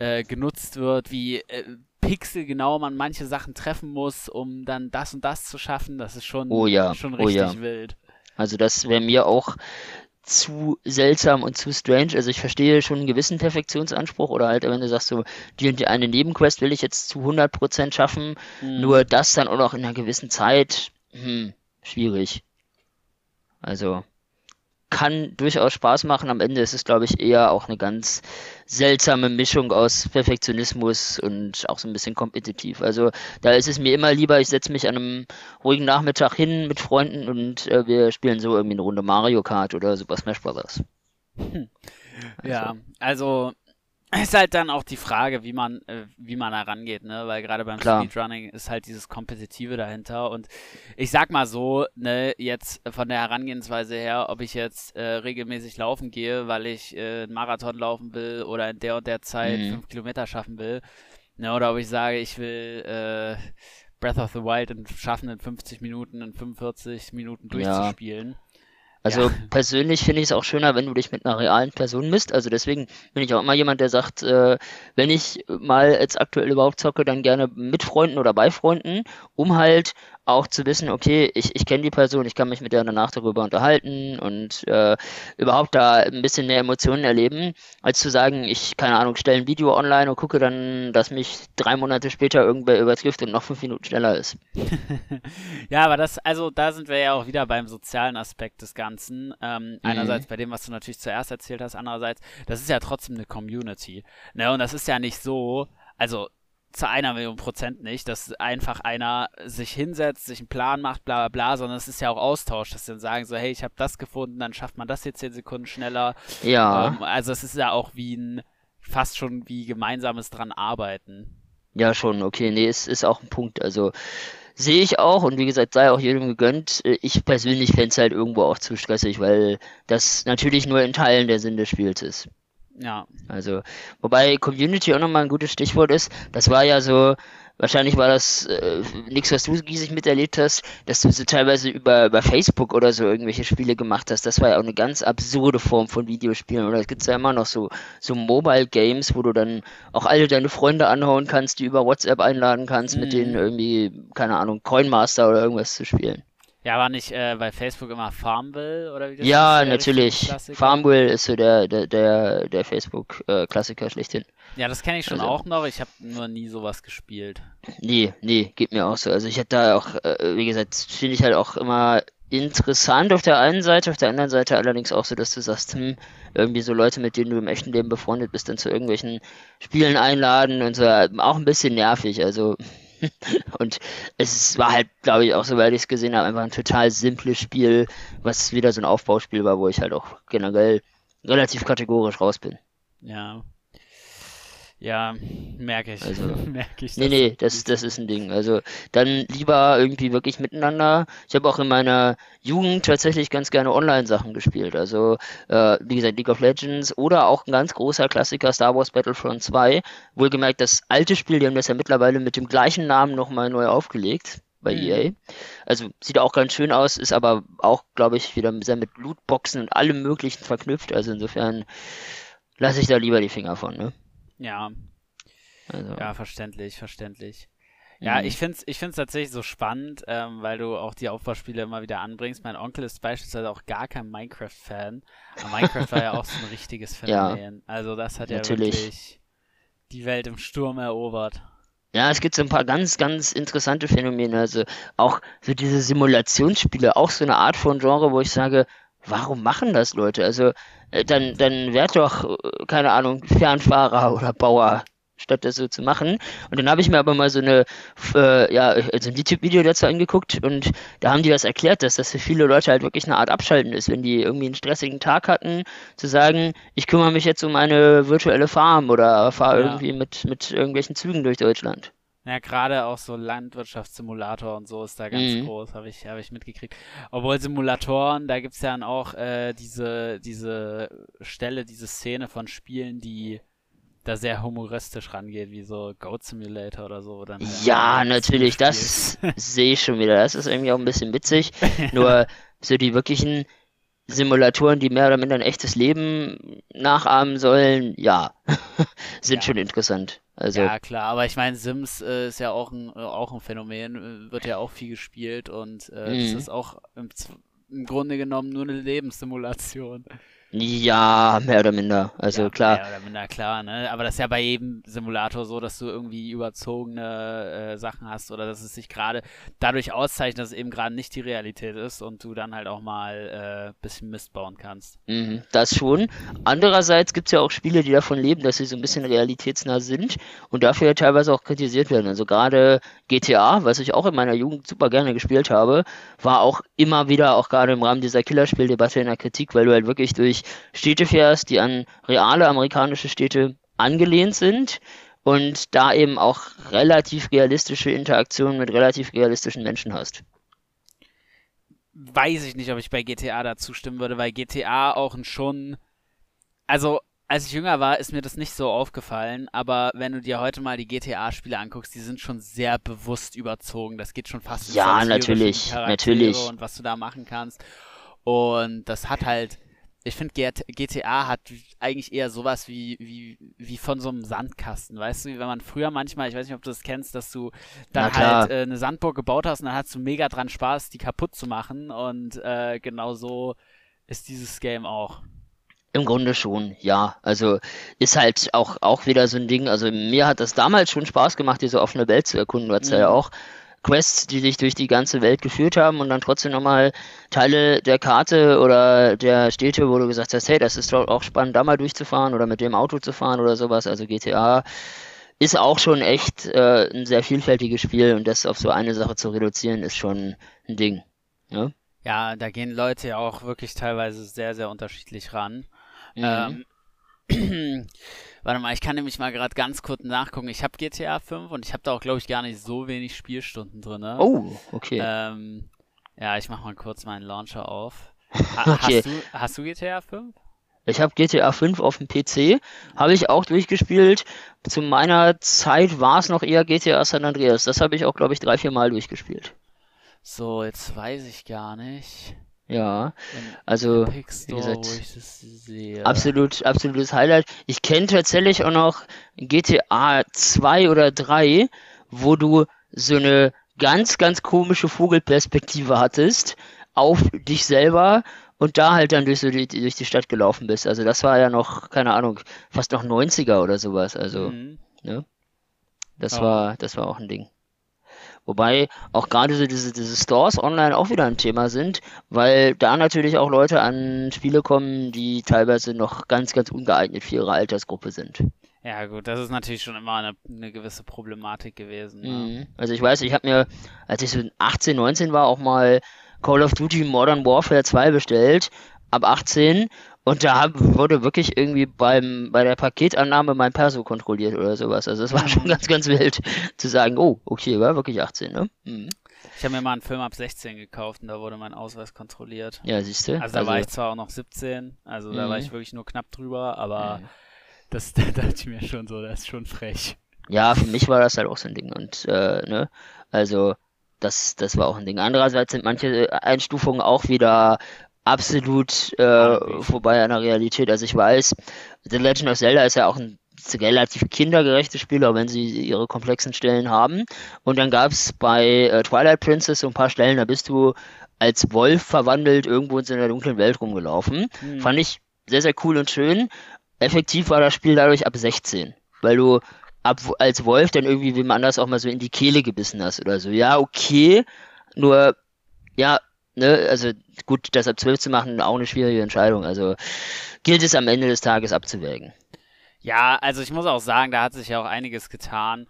äh, genutzt wird, wie äh, pixelgenau man manche Sachen treffen muss, um dann das und das zu schaffen. Das ist schon, oh ja, schon richtig oh ja. wild. Also das wäre mir auch zu seltsam und zu strange. Also ich verstehe schon einen gewissen Perfektionsanspruch oder halt, wenn du sagst so, die und die eine Nebenquest will ich jetzt zu 100% schaffen, mhm. nur das dann auch noch in einer gewissen Zeit, hm, schwierig. Also, kann durchaus Spaß machen. Am Ende ist es, glaube ich, eher auch eine ganz seltsame Mischung aus Perfektionismus und auch so ein bisschen kompetitiv. Also da ist es mir immer lieber, ich setze mich an einem ruhigen Nachmittag hin mit Freunden und äh, wir spielen so irgendwie eine Runde Mario Kart oder Super Smash Bros. Hm. Ja, also ist halt dann auch die Frage, wie man, äh, wie man da rangeht, ne? Weil gerade beim Klar. Speedrunning ist halt dieses Kompetitive dahinter. Und ich sag mal so, ne, jetzt von der Herangehensweise her, ob ich jetzt äh, regelmäßig laufen gehe, weil ich äh, einen Marathon laufen will oder in der und der Zeit mhm. fünf Kilometer schaffen will, ne, oder ob ich sage, ich will äh, Breath of the Wild in, schaffen in 50 Minuten, in 45 Minuten durchzuspielen. Ja. Also ja. persönlich finde ich es auch schöner, wenn du dich mit einer realen Person misst. Also deswegen bin ich auch immer jemand, der sagt, äh, wenn ich mal jetzt aktuell überhaupt zocke, dann gerne mit Freunden oder bei Freunden, um halt auch zu wissen, okay, ich, ich kenne die Person, ich kann mich mit der danach darüber unterhalten und äh, überhaupt da ein bisschen mehr Emotionen erleben, als zu sagen, ich, keine Ahnung, stelle ein Video online und gucke dann, dass mich drei Monate später irgendwer übertrifft und noch fünf Minuten schneller ist. ja, aber das, also da sind wir ja auch wieder beim sozialen Aspekt des Ganzen. Ähm, mhm. Einerseits bei dem, was du natürlich zuerst erzählt hast, andererseits, das ist ja trotzdem eine Community. Ne? Und das ist ja nicht so, also zu einer Million Prozent nicht, dass einfach einer sich hinsetzt, sich einen Plan macht, bla bla bla, sondern es ist ja auch Austausch, dass sie dann sagen so, hey, ich habe das gefunden, dann schafft man das jetzt zehn Sekunden schneller. Ja. Ähm, also es ist ja auch wie ein, fast schon wie gemeinsames dran arbeiten. Ja, schon, okay, nee, es ist auch ein Punkt, also sehe ich auch und wie gesagt, sei auch jedem gegönnt. Ich persönlich fände es halt irgendwo auch zu stressig, weil das natürlich nur in Teilen der Sinn des Spiels ist. Ja. Also, wobei Community auch nochmal ein gutes Stichwort ist. Das war ja so, wahrscheinlich war das äh, nichts, was du giesig miterlebt hast, dass du so teilweise über, über Facebook oder so irgendwelche Spiele gemacht hast. Das war ja auch eine ganz absurde Form von Videospielen. Oder es gibt ja immer noch so, so Mobile Games, wo du dann auch alle deine Freunde anhauen kannst, die über WhatsApp einladen kannst, mhm. mit denen irgendwie, keine Ahnung, Coinmaster oder irgendwas zu spielen. Ja, war nicht äh, bei Facebook immer Farmville oder wie das Ja, ist, natürlich. Farmville ist so der, der, der, der Facebook-Klassiker äh, schlechthin. Ja, das kenne ich schon also, auch noch. Ich habe nur nie sowas gespielt. Nee, nee, geht mir auch so. Also ich hatte da auch, äh, wie gesagt, finde ich halt auch immer interessant auf der einen Seite, auf der anderen Seite allerdings auch so, dass du sagst, hm, irgendwie so Leute, mit denen du im echten Leben befreundet bist, dann zu irgendwelchen Spielen einladen und so, auch ein bisschen nervig. Also und es war halt, glaube ich, auch soweit ich es gesehen habe, einfach ein total simples Spiel, was wieder so ein Aufbauspiel war, wo ich halt auch generell relativ kategorisch raus bin. Ja. Ja, merke ich. Also, merke ich. Nee, nee, das, das ist ein Ding. Also dann lieber irgendwie wirklich miteinander. Ich habe auch in meiner Jugend tatsächlich ganz gerne Online-Sachen gespielt. Also, äh, wie gesagt, League of Legends oder auch ein ganz großer Klassiker Star Wars Battlefront 2. Wohlgemerkt, das alte Spiel, die haben das ja mittlerweile mit dem gleichen Namen nochmal neu aufgelegt bei mhm. EA. Also sieht auch ganz schön aus, ist aber auch, glaube ich, wieder sehr mit Lootboxen und allem möglichen verknüpft. Also insofern lasse ich da lieber die Finger von, ne? Ja. Also. Ja, verständlich, verständlich. Ja, mhm. ich finde es ich find's tatsächlich so spannend, ähm, weil du auch die Aufbauspiele immer wieder anbringst. Mein Onkel ist beispielsweise auch gar kein Minecraft-Fan. Aber Minecraft war ja auch so ein richtiges Phänomen. Ja, also das hat natürlich. ja wirklich die Welt im Sturm erobert. Ja, es gibt so ein paar ganz, ganz interessante Phänomene. Also auch so diese Simulationsspiele, auch so eine Art von Genre, wo ich sage, warum machen das Leute? Also dann, dann werd doch, äh, keine Ahnung, Fernfahrer oder Bauer, statt das so zu machen. Und dann habe ich mir aber mal so eine, äh, ja, also ein YouTube-Video dazu angeguckt und da haben die das erklärt, dass das für viele Leute halt wirklich eine Art Abschalten ist, wenn die irgendwie einen stressigen Tag hatten, zu sagen, ich kümmere mich jetzt um eine virtuelle Farm oder fahre ja. irgendwie mit, mit irgendwelchen Zügen durch Deutschland. Ja, gerade auch so Landwirtschaftssimulator und so ist da ganz mhm. groß, habe ich, hab ich mitgekriegt. Obwohl Simulatoren, da gibt es ja dann auch äh, diese, diese Stelle, diese Szene von Spielen, die da sehr humoristisch rangeht, wie so Goat Simulator oder so. Oder ja, natürlich, das sehe ich schon wieder. Das ist irgendwie auch ein bisschen witzig. Nur so die wirklichen Simulatoren, die mehr oder minder ein echtes Leben nachahmen sollen, ja, sind ja. schon interessant. Also, ja, klar, aber ich meine, Sims äh, ist ja auch ein, äh, auch ein Phänomen, äh, wird ja auch viel gespielt und äh, mhm. das ist auch im, im Grunde genommen nur eine Lebenssimulation. Ja, mehr oder minder. Also ja, klar. Mehr oder minder klar, ne? Aber das ist ja bei jedem Simulator so, dass du irgendwie überzogene äh, Sachen hast oder dass es sich gerade dadurch auszeichnet, dass es eben gerade nicht die Realität ist und du dann halt auch mal äh, bisschen Mist bauen kannst. Mhm, das schon. Andererseits gibt es ja auch Spiele, die davon leben, dass sie so ein bisschen realitätsnah sind und dafür ja teilweise auch kritisiert werden. Also gerade GTA, was ich auch in meiner Jugend super gerne gespielt habe, war auch immer wieder, auch gerade im Rahmen dieser Killerspieldebatte in der Kritik, weil du halt wirklich durch Städte fährst, die an reale amerikanische Städte angelehnt sind und da eben auch relativ realistische Interaktionen mit relativ realistischen Menschen hast. Weiß ich nicht, ob ich bei GTA dazu stimmen würde, weil GTA auch ein schon. Also, als ich jünger war, ist mir das nicht so aufgefallen, aber wenn du dir heute mal die GTA-Spiele anguckst, die sind schon sehr bewusst überzogen. Das geht schon fast Ja, natürlich, natürlich. Und was du da machen kannst. Und das hat halt ich finde, GTA hat eigentlich eher sowas wie, wie, wie von so einem Sandkasten. Weißt du, wenn man früher manchmal, ich weiß nicht, ob du das kennst, dass du dann halt äh, eine Sandburg gebaut hast und dann hast du mega dran Spaß, die kaputt zu machen. Und äh, genau so ist dieses Game auch. Im Grunde schon, ja. Also ist halt auch, auch wieder so ein Ding. Also mir hat das damals schon Spaß gemacht, diese offene Welt zu erkunden. Du hast mhm. ja auch Quests, die dich durch die ganze Welt geführt haben und dann trotzdem nochmal Teile der Karte oder der Städte, wo du gesagt hast, hey, das ist doch auch spannend, da mal durchzufahren oder mit dem Auto zu fahren oder sowas. Also GTA ist auch schon echt äh, ein sehr vielfältiges Spiel und das auf so eine Sache zu reduzieren, ist schon ein Ding. Ja, ne? ja da gehen Leute ja auch wirklich teilweise sehr, sehr unterschiedlich ran. Mhm. Ähm, Warte mal, ich kann nämlich mal gerade ganz kurz nachgucken. Ich habe GTA 5 und ich habe da auch, glaube ich, gar nicht so wenig Spielstunden drin. Ne? Oh, okay. Ähm, ja, ich mache mal kurz meinen Launcher auf. Ha okay. hast, du, hast du GTA 5? Ich habe GTA 5 auf dem PC, habe ich auch durchgespielt. Zu meiner Zeit war es noch eher GTA San Andreas. Das habe ich auch, glaube ich, drei, vier Mal durchgespielt. So, jetzt weiß ich gar nicht. Ja, also wie gesagt, absolut, absolutes Highlight. Ich kenne tatsächlich auch noch GTA 2 oder 3, wo du so eine ganz, ganz komische Vogelperspektive hattest auf dich selber und da halt dann durch, so die, durch die Stadt gelaufen bist. Also das war ja noch, keine Ahnung, fast noch 90er oder sowas. Also, mhm. ne? Das oh. war, das war auch ein Ding. Wobei auch gerade so diese, diese Stores online auch wieder ein Thema sind, weil da natürlich auch Leute an Spiele kommen, die teilweise noch ganz, ganz ungeeignet für ihre Altersgruppe sind. Ja, gut, das ist natürlich schon immer eine, eine gewisse Problematik gewesen. Ne? Mhm. Also ich weiß, ich habe mir, als ich so 18, 19 war, auch mal Call of Duty Modern Warfare 2 bestellt, ab 18 Und da wurde wirklich irgendwie beim, bei der Paketannahme mein Perso kontrolliert oder sowas. Also es war schon ganz, ganz wild zu sagen, oh, okay, war wirklich 18, ne? Mhm. Ich habe mir mal einen Film ab 16 gekauft und da wurde mein Ausweis kontrolliert. Ja, siehst du? Also da also, war ich zwar auch noch 17, also da war Mhm. ich wirklich nur knapp drüber, aber Mhm. das da dachte ich mir schon so, das ist schon frech. Ja, für mich war das halt auch so ein Ding. Und, äh, ne, also, das, das war auch ein Ding. Andererseits sind manche Einstufungen auch wieder absolut äh, vorbei an der Realität. Also ich weiß, The Legend of Zelda ist ja auch ein relativ kindergerechtes Spiel, auch wenn sie ihre komplexen Stellen haben. Und dann gab es bei äh, Twilight Princess so ein paar Stellen, da bist du als Wolf verwandelt irgendwo in so einer dunklen Welt rumgelaufen. Hm. Fand ich sehr, sehr cool und schön. Effektiv war das Spiel dadurch ab 16, weil du ab, als Wolf dann irgendwie wem anders auch mal so in die Kehle gebissen hast oder so. Ja, okay, nur, ja, ne, also gut, das ab 12 zu machen, auch eine schwierige Entscheidung. Also gilt es am Ende des Tages abzuwägen. Ja, also ich muss auch sagen, da hat sich ja auch einiges getan.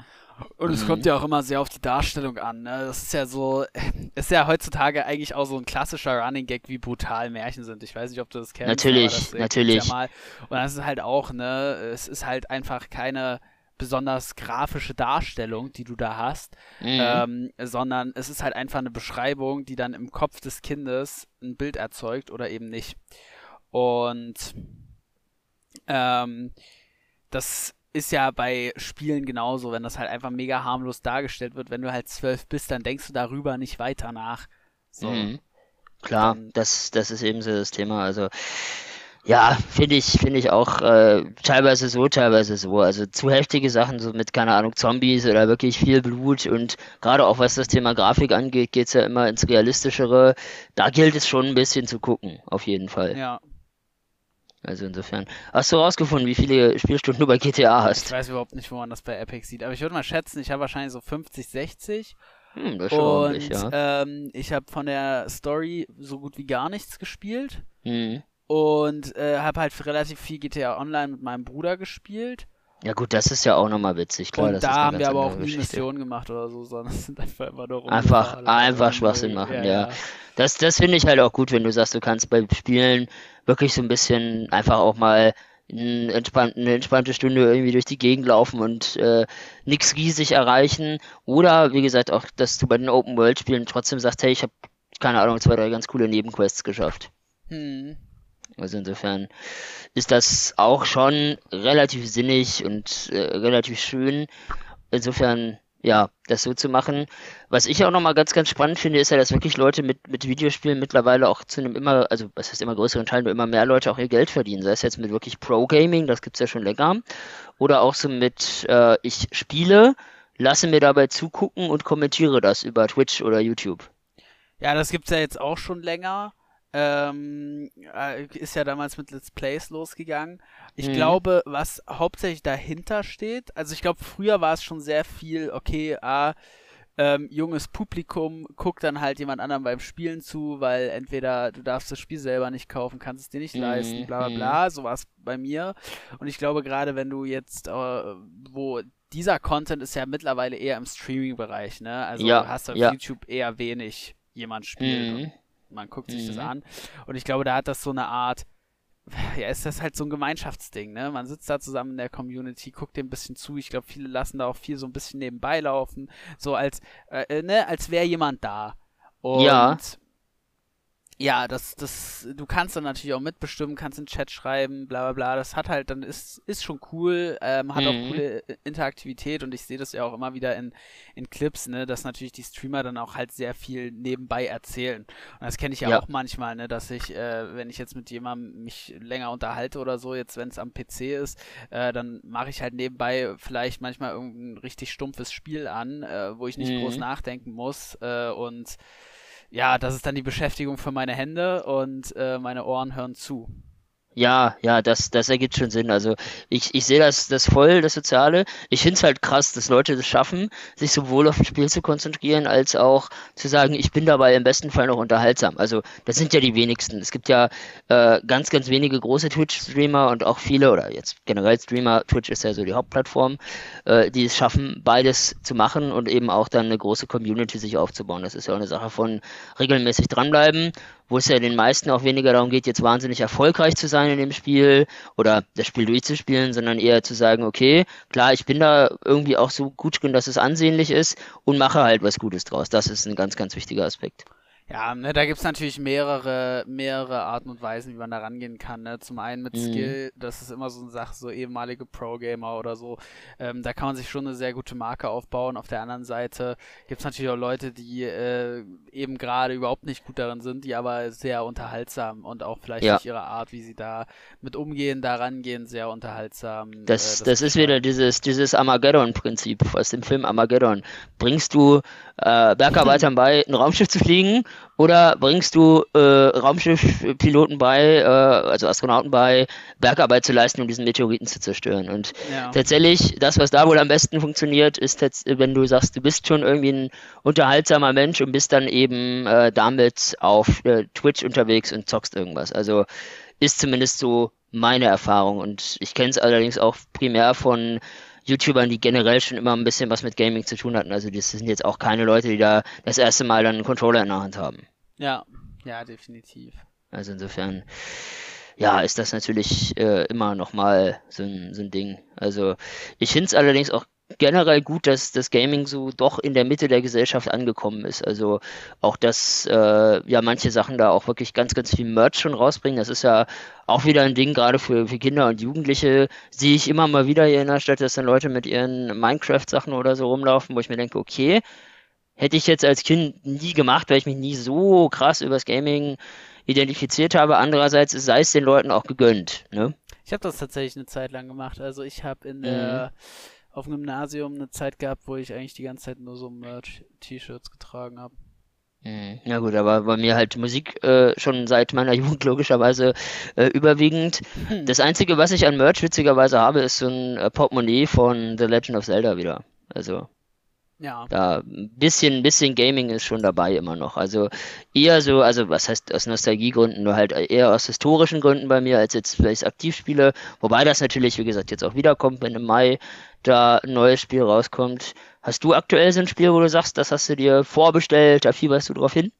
Und es Mhm. kommt ja auch immer sehr auf die Darstellung an. Ne? Das ist ja so, ist ja heutzutage eigentlich auch so ein klassischer Running Gag, wie brutal Märchen sind. Ich weiß nicht, ob du das kennst. Natürlich, das natürlich. Ja mal. Und das ist halt auch, ne, es ist halt einfach keine besonders grafische Darstellung, die du da hast, Mhm. ähm, sondern es ist halt einfach eine Beschreibung, die dann im Kopf des Kindes ein Bild erzeugt oder eben nicht. Und ähm, das ist ja bei Spielen genauso, wenn das halt einfach mega harmlos dargestellt wird. Wenn du halt zwölf bist, dann denkst du darüber nicht weiter nach. So. Mhm. Klar, Dann- das, das ist eben so das Thema. Also, ja, finde ich, finde ich auch äh, teilweise so, teilweise so. Also zu heftige Sachen, so mit, keine Ahnung, Zombies oder wirklich viel Blut und gerade auch was das Thema Grafik angeht, geht's ja immer ins Realistischere. Da gilt es schon ein bisschen zu gucken, auf jeden Fall. Ja, Also insofern. Hast du rausgefunden, wie viele Spielstunden du bei GTA ich hast? weiß überhaupt nicht, wo man das bei Epic sieht. Aber ich würde mal schätzen, ich habe wahrscheinlich so 50, 60. Hm, das ist Und ja. ähm, ich habe von der Story so gut wie gar nichts gespielt. Hm. Und äh, habe halt relativ viel GTA Online mit meinem Bruder gespielt. Ja gut, das ist ja auch nochmal witzig, klar. und da eine haben wir aber auch nie. Missionen gemacht oder so, sondern es sind einfach immer nur Einfach- einfach Schwachsinn machen, ja. Das, das finde ich halt auch gut, wenn du sagst, du kannst bei Spielen wirklich so ein bisschen einfach auch mal ein entspannt, eine entspannte Stunde irgendwie durch die Gegend laufen und äh, nichts riesig erreichen. Oder wie gesagt auch, dass du bei den Open-World-Spielen trotzdem sagst, hey, ich habe keine Ahnung, zwei, drei ganz coole Nebenquests geschafft. Hm. Also insofern ist das auch schon relativ sinnig und äh, relativ schön. Insofern, ja, das so zu machen. Was ich auch nochmal ganz, ganz spannend finde, ist ja, dass wirklich Leute mit, mit Videospielen mittlerweile auch zu einem immer, also was heißt immer größeren Teil, nur immer mehr Leute auch ihr Geld verdienen. Sei es jetzt mit wirklich Pro-Gaming, das gibt's ja schon länger. Oder auch so mit, äh, ich spiele, lasse mir dabei zugucken und kommentiere das über Twitch oder YouTube. Ja, das gibt's ja jetzt auch schon länger. Ähm, äh, ist ja damals mit Let's Plays losgegangen. Ich Mhm. glaube, was hauptsächlich dahinter steht, also ich glaube, früher war es schon sehr viel, okay, ah, ähm, junges Publikum guckt dann halt jemand anderem beim Spielen zu, weil entweder du darfst das Spiel selber nicht kaufen, kannst es dir nicht Mhm, leisten, bla bla mhm. bla, so war es bei mir. Und ich glaube, gerade wenn du jetzt, äh, wo dieser Content ist ja mittlerweile eher im Streaming-Bereich, ne? Also Ja, du hast auf ja. YouTube eher wenig jemand spielt Mhm. Man guckt sich das Mhm. an. Und ich glaube, da hat das so eine Art, ja, ist das halt so ein Gemeinschaftsding, ne? Man sitzt da zusammen in der Community, guckt dem ein bisschen zu. Ich glaube, viele lassen da auch viel so ein bisschen nebenbei laufen, so als, äh, ne, als wäre jemand da. Und Ja. Ja, das, das, du kannst dann natürlich auch mitbestimmen, kannst in den Chat schreiben, bla bla bla. Das hat halt, dann ist, ist schon cool, ähm, hat auch Mhm. coole äh, Interaktivität und ich sehe das ja auch immer wieder in, in Clips, ne, dass natürlich die Streamer dann auch halt sehr viel nebenbei erzählen. Und das kenne ich ja, Ja. auch manchmal, ne, dass ich, äh, wenn ich jetzt mit jemandem mich länger unterhalte oder so, jetzt wenn es am PC ist, äh, dann mache ich halt nebenbei vielleicht manchmal irgendein richtig stumpfes Spiel an, äh, wo ich nicht Mhm. groß nachdenken muss äh, und ja, das ist dann die Beschäftigung für meine Hände und äh, meine Ohren hören zu. Ja, ja, das, das ergibt schon Sinn. Also ich, ich sehe das, das voll, das Soziale. Ich finde es halt krass, dass Leute das schaffen, sich sowohl auf ein Spiel zu konzentrieren, als auch zu sagen, ich bin dabei im besten Fall noch unterhaltsam. Also das sind ja die wenigsten. Es gibt ja äh, ganz, ganz wenige große Twitch-Streamer und auch viele, oder jetzt generell Streamer, Twitch ist ja so die Hauptplattform, äh, die es schaffen, beides zu machen und eben auch dann eine große Community sich aufzubauen. Das ist ja auch eine Sache von regelmäßig dranbleiben wo es ja den meisten auch weniger darum geht, jetzt wahnsinnig erfolgreich zu sein in dem Spiel oder das Spiel durchzuspielen, sondern eher zu sagen, okay, klar, ich bin da irgendwie auch so gut drin, dass es ansehnlich ist und mache halt was Gutes draus. Das ist ein ganz, ganz wichtiger Aspekt. Ja, ne, da gibt's natürlich mehrere, mehrere Arten und Weisen, wie man da rangehen kann. Ne? Zum einen mit mhm. Skill, das ist immer so eine Sache, so ehemalige Pro-Gamer oder so. Ähm, da kann man sich schon eine sehr gute Marke aufbauen. Auf der anderen Seite gibt's natürlich auch Leute, die äh, eben gerade überhaupt nicht gut darin sind, die aber sehr unterhaltsam und auch vielleicht ja. durch ihre Art, wie sie da mit umgehen, da rangehen, sehr unterhaltsam. Das, äh, das, das ist wieder dieses, dieses Armageddon-Prinzip aus dem Film Armageddon. Bringst du äh, Bergarbeitern bei, ein Raumschiff zu fliegen oder bringst du äh, Raumschiffpiloten bei, äh, also Astronauten bei, Bergarbeit zu leisten, um diesen Meteoriten zu zerstören? Und ja. tatsächlich, das, was da wohl am besten funktioniert, ist, wenn du sagst, du bist schon irgendwie ein unterhaltsamer Mensch und bist dann eben äh, damit auf äh, Twitch unterwegs und zockst irgendwas. Also ist zumindest so meine Erfahrung. Und ich kenne es allerdings auch primär von YouTubern, die generell schon immer ein bisschen was mit Gaming zu tun hatten. Also das sind jetzt auch keine Leute, die da das erste Mal dann einen Controller in der Hand haben. Ja, ja, definitiv. Also insofern, ja, ist das natürlich äh, immer nochmal so ein, so ein Ding. Also ich finde es allerdings auch generell gut, dass das Gaming so doch in der Mitte der Gesellschaft angekommen ist. Also auch, dass äh, ja manche Sachen da auch wirklich ganz, ganz viel Merch schon rausbringen. Das ist ja auch wieder ein Ding, gerade für, für Kinder und Jugendliche sehe ich immer mal wieder hier in der Stadt, dass dann Leute mit ihren Minecraft-Sachen oder so rumlaufen, wo ich mir denke, okay, hätte ich jetzt als Kind nie gemacht, weil ich mich nie so krass übers Gaming identifiziert habe. Andererseits sei es den Leuten auch gegönnt. Ne? Ich habe das tatsächlich eine Zeit lang gemacht. Also ich habe in der mhm auf dem Gymnasium eine Zeit gehabt, wo ich eigentlich die ganze Zeit nur so Merch-T-Shirts getragen habe. Mhm. Ja gut, aber bei mir halt Musik äh, schon seit meiner Jugend logischerweise äh, überwiegend. Hm. Das Einzige, was ich an Merch witzigerweise habe, ist so ein äh, Portemonnaie von The Legend of Zelda wieder. Also ja. Da ein bisschen, bisschen Gaming ist schon dabei immer noch. Also eher so, also was heißt aus Nostalgiegründen, nur halt eher aus historischen Gründen bei mir, als jetzt vielleicht aktiv spiele. Wobei das natürlich, wie gesagt, jetzt auch wiederkommt, wenn im Mai da ein neues Spiel rauskommt. Hast du aktuell so ein Spiel, wo du sagst, das hast du dir vorbestellt, da fieberst du drauf hin?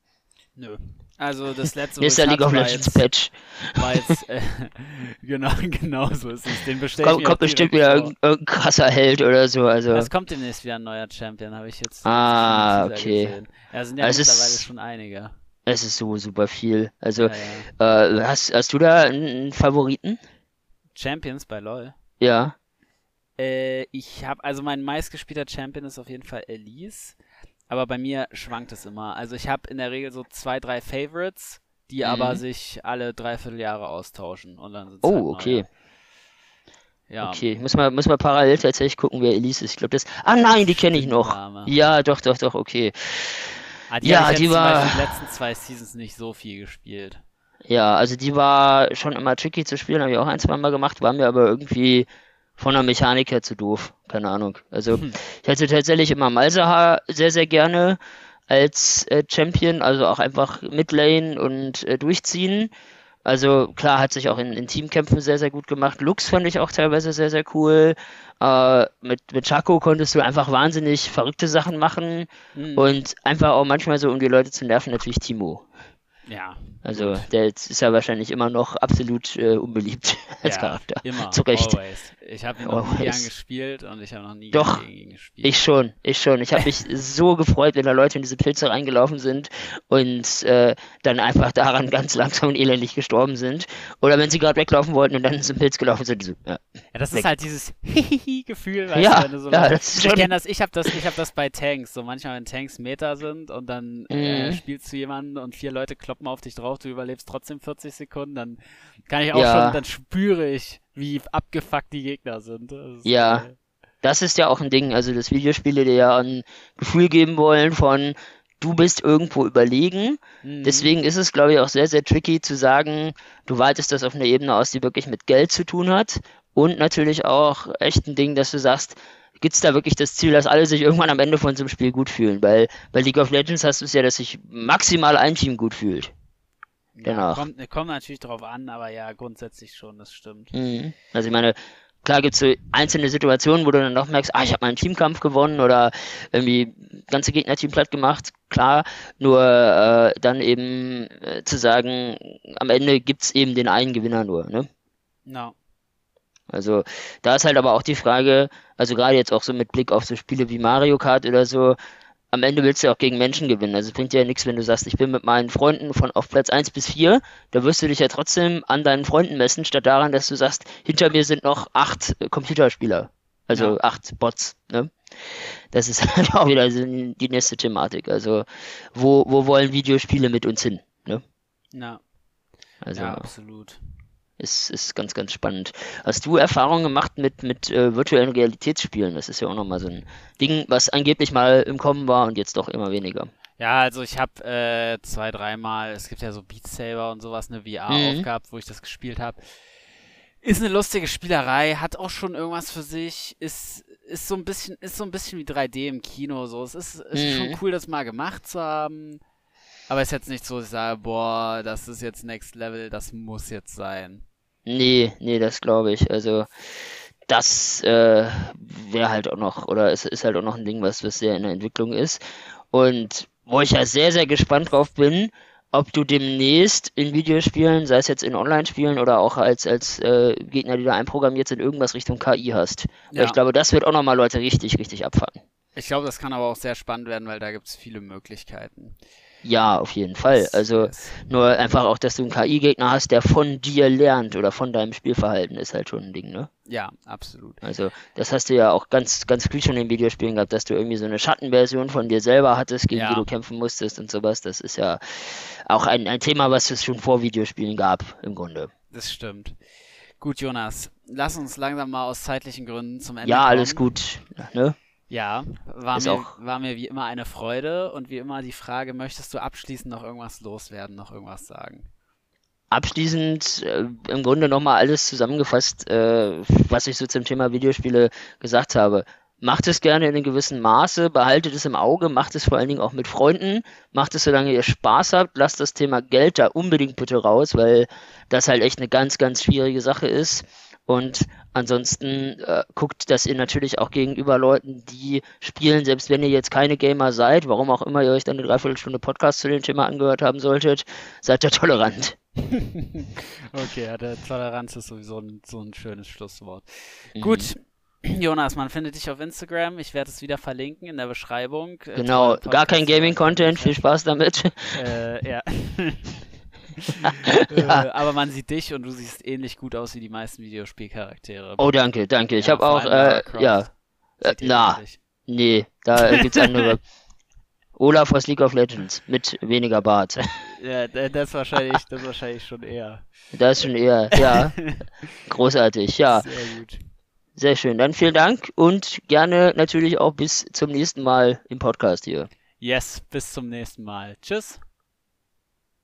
Nö. Also das letzte, wo Mr. League of Legends Patch. War jetzt, äh, genau, genau so ist es. Den bestelle Komm, Kommt bestimmt wieder irgendein, irgendein, krasser Held oder so. Also. Es kommt demnächst wieder ein neuer Champion, habe ich jetzt. Ah, okay. Gesehen. Ja, sind ja also mittlerweile ist, schon einige. Es ist so super viel. Also, ja, ja. Äh, hast, hast du da einen Favoriten? Champions bei LoL? Ja. Äh, ich habe, also mein meistgespielter Champion ist auf jeden Fall Elise. Aber bei mir schwankt es immer. Also ich habe in der Regel so zwei, drei Favorites, die mhm. aber sich alle dreiviertel Jahre austauschen. Und dann oh, halt okay. Ja. Okay, muss mal, muss mal parallel tatsächlich gucken, wer Elise ist. Ich glaube, das. Ah nein, die kenne ich noch. Dame. Ja, doch, doch, doch, okay. Ah, die ja, die war. Die letzten zwei Seasons nicht so viel gespielt. Ja, also die war schon immer tricky zu spielen, habe ich auch ein, zwei Mal gemacht, war mir aber irgendwie von der Mechanik her zu doof. Keine Ahnung. Also hm. ich hatte tatsächlich immer Malzahar sehr, sehr gerne als äh, Champion, also auch einfach Midlane und äh, durchziehen. Also klar, hat sich auch in, in, Teamkämpfen sehr, sehr gut gemacht. Lux fand ich auch teilweise sehr, sehr cool. Äh, mit, mit Chaco konntest du einfach wahnsinnig verrückte Sachen machen mhm. und einfach auch manchmal so, um die Leute zu nerven, natürlich Timo. Ja. Also gut. der ist ja wahrscheinlich immer noch absolut äh, unbeliebt als ja, Charakter. Immer. Zu Recht. Always. Ich habe ihn noch nie gern gespielt und ich habe noch nie Doch, gegen ihn gespielt. Ich schon, ich schon. Ich habe mich so gefreut, wenn da Leute in diese Pilze reingelaufen sind und äh, dann einfach daran ganz langsam und elendig gestorben sind. Oder wenn sie gerade weglaufen wollten und dann in so Pilz gelaufen sind. So, ja, ja, das Weg. ist halt dieses Hihihi-Gefühl, weißt ja, du, so ja, das ist schon... Ich kenne das, ich habe das, ich hab das bei Tanks. So manchmal, wenn Tanks Meta sind und dann äh, mhm. äh, spielst du jemanden und vier Leute kloppen auf dich drauf, du überlebst trotzdem 40 Sekunden, dann kann ich auch ja. schon, dann spüre ich, wie abgefuckt die Gegner sind. Das ja. Geil. Das ist ja auch ein Ding, also dass Videospiele dir ja ein Gefühl geben wollen von, du bist irgendwo überlegen. Mhm. Deswegen ist es, glaube ich, auch sehr, sehr tricky zu sagen, du weitest das auf eine Ebene aus, die wirklich mit Geld zu tun hat. Und natürlich auch echt ein Ding, dass du sagst, gibt es da wirklich das Ziel, dass alle sich irgendwann am Ende von so einem Spiel gut fühlen? Weil bei League of Legends hast du es ja, dass sich maximal ein Team gut fühlt. Genau. kommt, kommt natürlich drauf an, aber ja, grundsätzlich schon, das stimmt. Mhm. Also ich meine, klar gibt es so einzelne Situationen, wo du dann noch merkst, ah, ich habe meinen Teamkampf gewonnen oder irgendwie ganze Gegnerteam platt gemacht. klar, nur äh, dann eben äh, zu sagen, am Ende gibt es eben den einen Gewinner nur, ne? No. Also da ist halt aber auch die Frage, also gerade jetzt auch so mit Blick auf so Spiele wie Mario Kart oder so, am Ende willst du ja auch gegen Menschen gewinnen. Also es bringt dir ja nichts, wenn du sagst, ich bin mit meinen Freunden von auf Platz 1 bis 4, da wirst du dich ja trotzdem an deinen Freunden messen, statt daran, dass du sagst, hinter mir sind noch acht Computerspieler. Also ja. acht Bots, ne? Das ist halt auch wieder die nächste Thematik. Also, wo, wo wollen Videospiele mit uns hin, ne? Ja. Also, ja, absolut. Ist, ist ganz, ganz spannend. Hast du Erfahrungen gemacht mit, mit äh, virtuellen Realitätsspielen? Das ist ja auch nochmal so ein Ding, was angeblich mal im Kommen war und jetzt doch immer weniger. Ja, also ich habe äh, zwei, dreimal, es gibt ja so Beat Saber und sowas, eine VR mhm. aufgehabt, wo ich das gespielt habe. Ist eine lustige Spielerei, hat auch schon irgendwas für sich, ist, ist so ein bisschen, ist so ein bisschen wie 3D im Kino. So. Es ist, ist mhm. schon cool, das mal gemacht zu haben. Aber es ist jetzt nicht so, dass ich sage, boah, das ist jetzt Next Level, das muss jetzt sein. Nee, nee, das glaube ich. Also das äh, wäre halt auch noch, oder es ist halt auch noch ein Ding, was, was sehr in der Entwicklung ist. Und wo ich ja sehr, sehr gespannt drauf bin, ob du demnächst in Videospielen, sei es jetzt in Online-Spielen oder auch als, als äh, Gegner, die da einprogrammiert sind, irgendwas Richtung KI hast. Ja. Weil ich glaube, das wird auch nochmal Leute richtig, richtig abfangen. Ich glaube, das kann aber auch sehr spannend werden, weil da gibt es viele Möglichkeiten. Ja, auf jeden Fall. Also nur einfach auch, dass du einen KI-Gegner hast, der von dir lernt oder von deinem Spielverhalten, ist halt schon ein Ding, ne? Ja, absolut. Also das hast du ja auch ganz, ganz früh schon in Videospielen gehabt, dass du irgendwie so eine Schattenversion von dir selber hattest, gegen ja. die du kämpfen musstest und sowas. Das ist ja auch ein, ein Thema, was es schon vor Videospielen gab, im Grunde. Das stimmt. Gut, Jonas, lass uns langsam mal aus zeitlichen Gründen zum Ende Ja, kommen. alles gut. Ne? Ja, war mir, war mir wie immer eine Freude und wie immer die Frage, möchtest du abschließend noch irgendwas loswerden, noch irgendwas sagen? Abschließend äh, im Grunde nochmal alles zusammengefasst, äh, was ich so zum Thema Videospiele gesagt habe. Macht es gerne in einem gewissen Maße, behaltet es im Auge, macht es vor allen Dingen auch mit Freunden, macht es solange ihr Spaß habt, lasst das Thema Geld da unbedingt bitte raus, weil das halt echt eine ganz, ganz schwierige Sache ist. Und ansonsten äh, guckt, dass ihr natürlich auch gegenüber Leuten, die spielen, selbst wenn ihr jetzt keine Gamer seid, warum auch immer ihr euch dann eine Dreiviertelstunde Podcast zu dem Thema angehört haben solltet, seid ihr tolerant. okay, ja, der Toleranz ist sowieso ein, so ein schönes Schlusswort. Mhm. Gut, Jonas, man findet dich auf Instagram. Ich werde es wieder verlinken in der Beschreibung. Äh, genau, gar kein Gaming-Content. Viel Spaß damit. Äh, ja. ja. Äh, aber man sieht dich und du siehst ähnlich gut aus wie die meisten Videospielcharaktere. Oh, danke, danke. Ich ja, habe auch, äh, ja, äh, na, nee, da gibt's andere. Olaf aus League of Legends mit weniger Bart. Ja, das wahrscheinlich, das wahrscheinlich schon eher. Das ist schon eher, ja. Großartig, ja. Sehr gut. Sehr schön. Dann vielen Dank und gerne natürlich auch bis zum nächsten Mal im Podcast hier. Yes, bis zum nächsten Mal. Tschüss.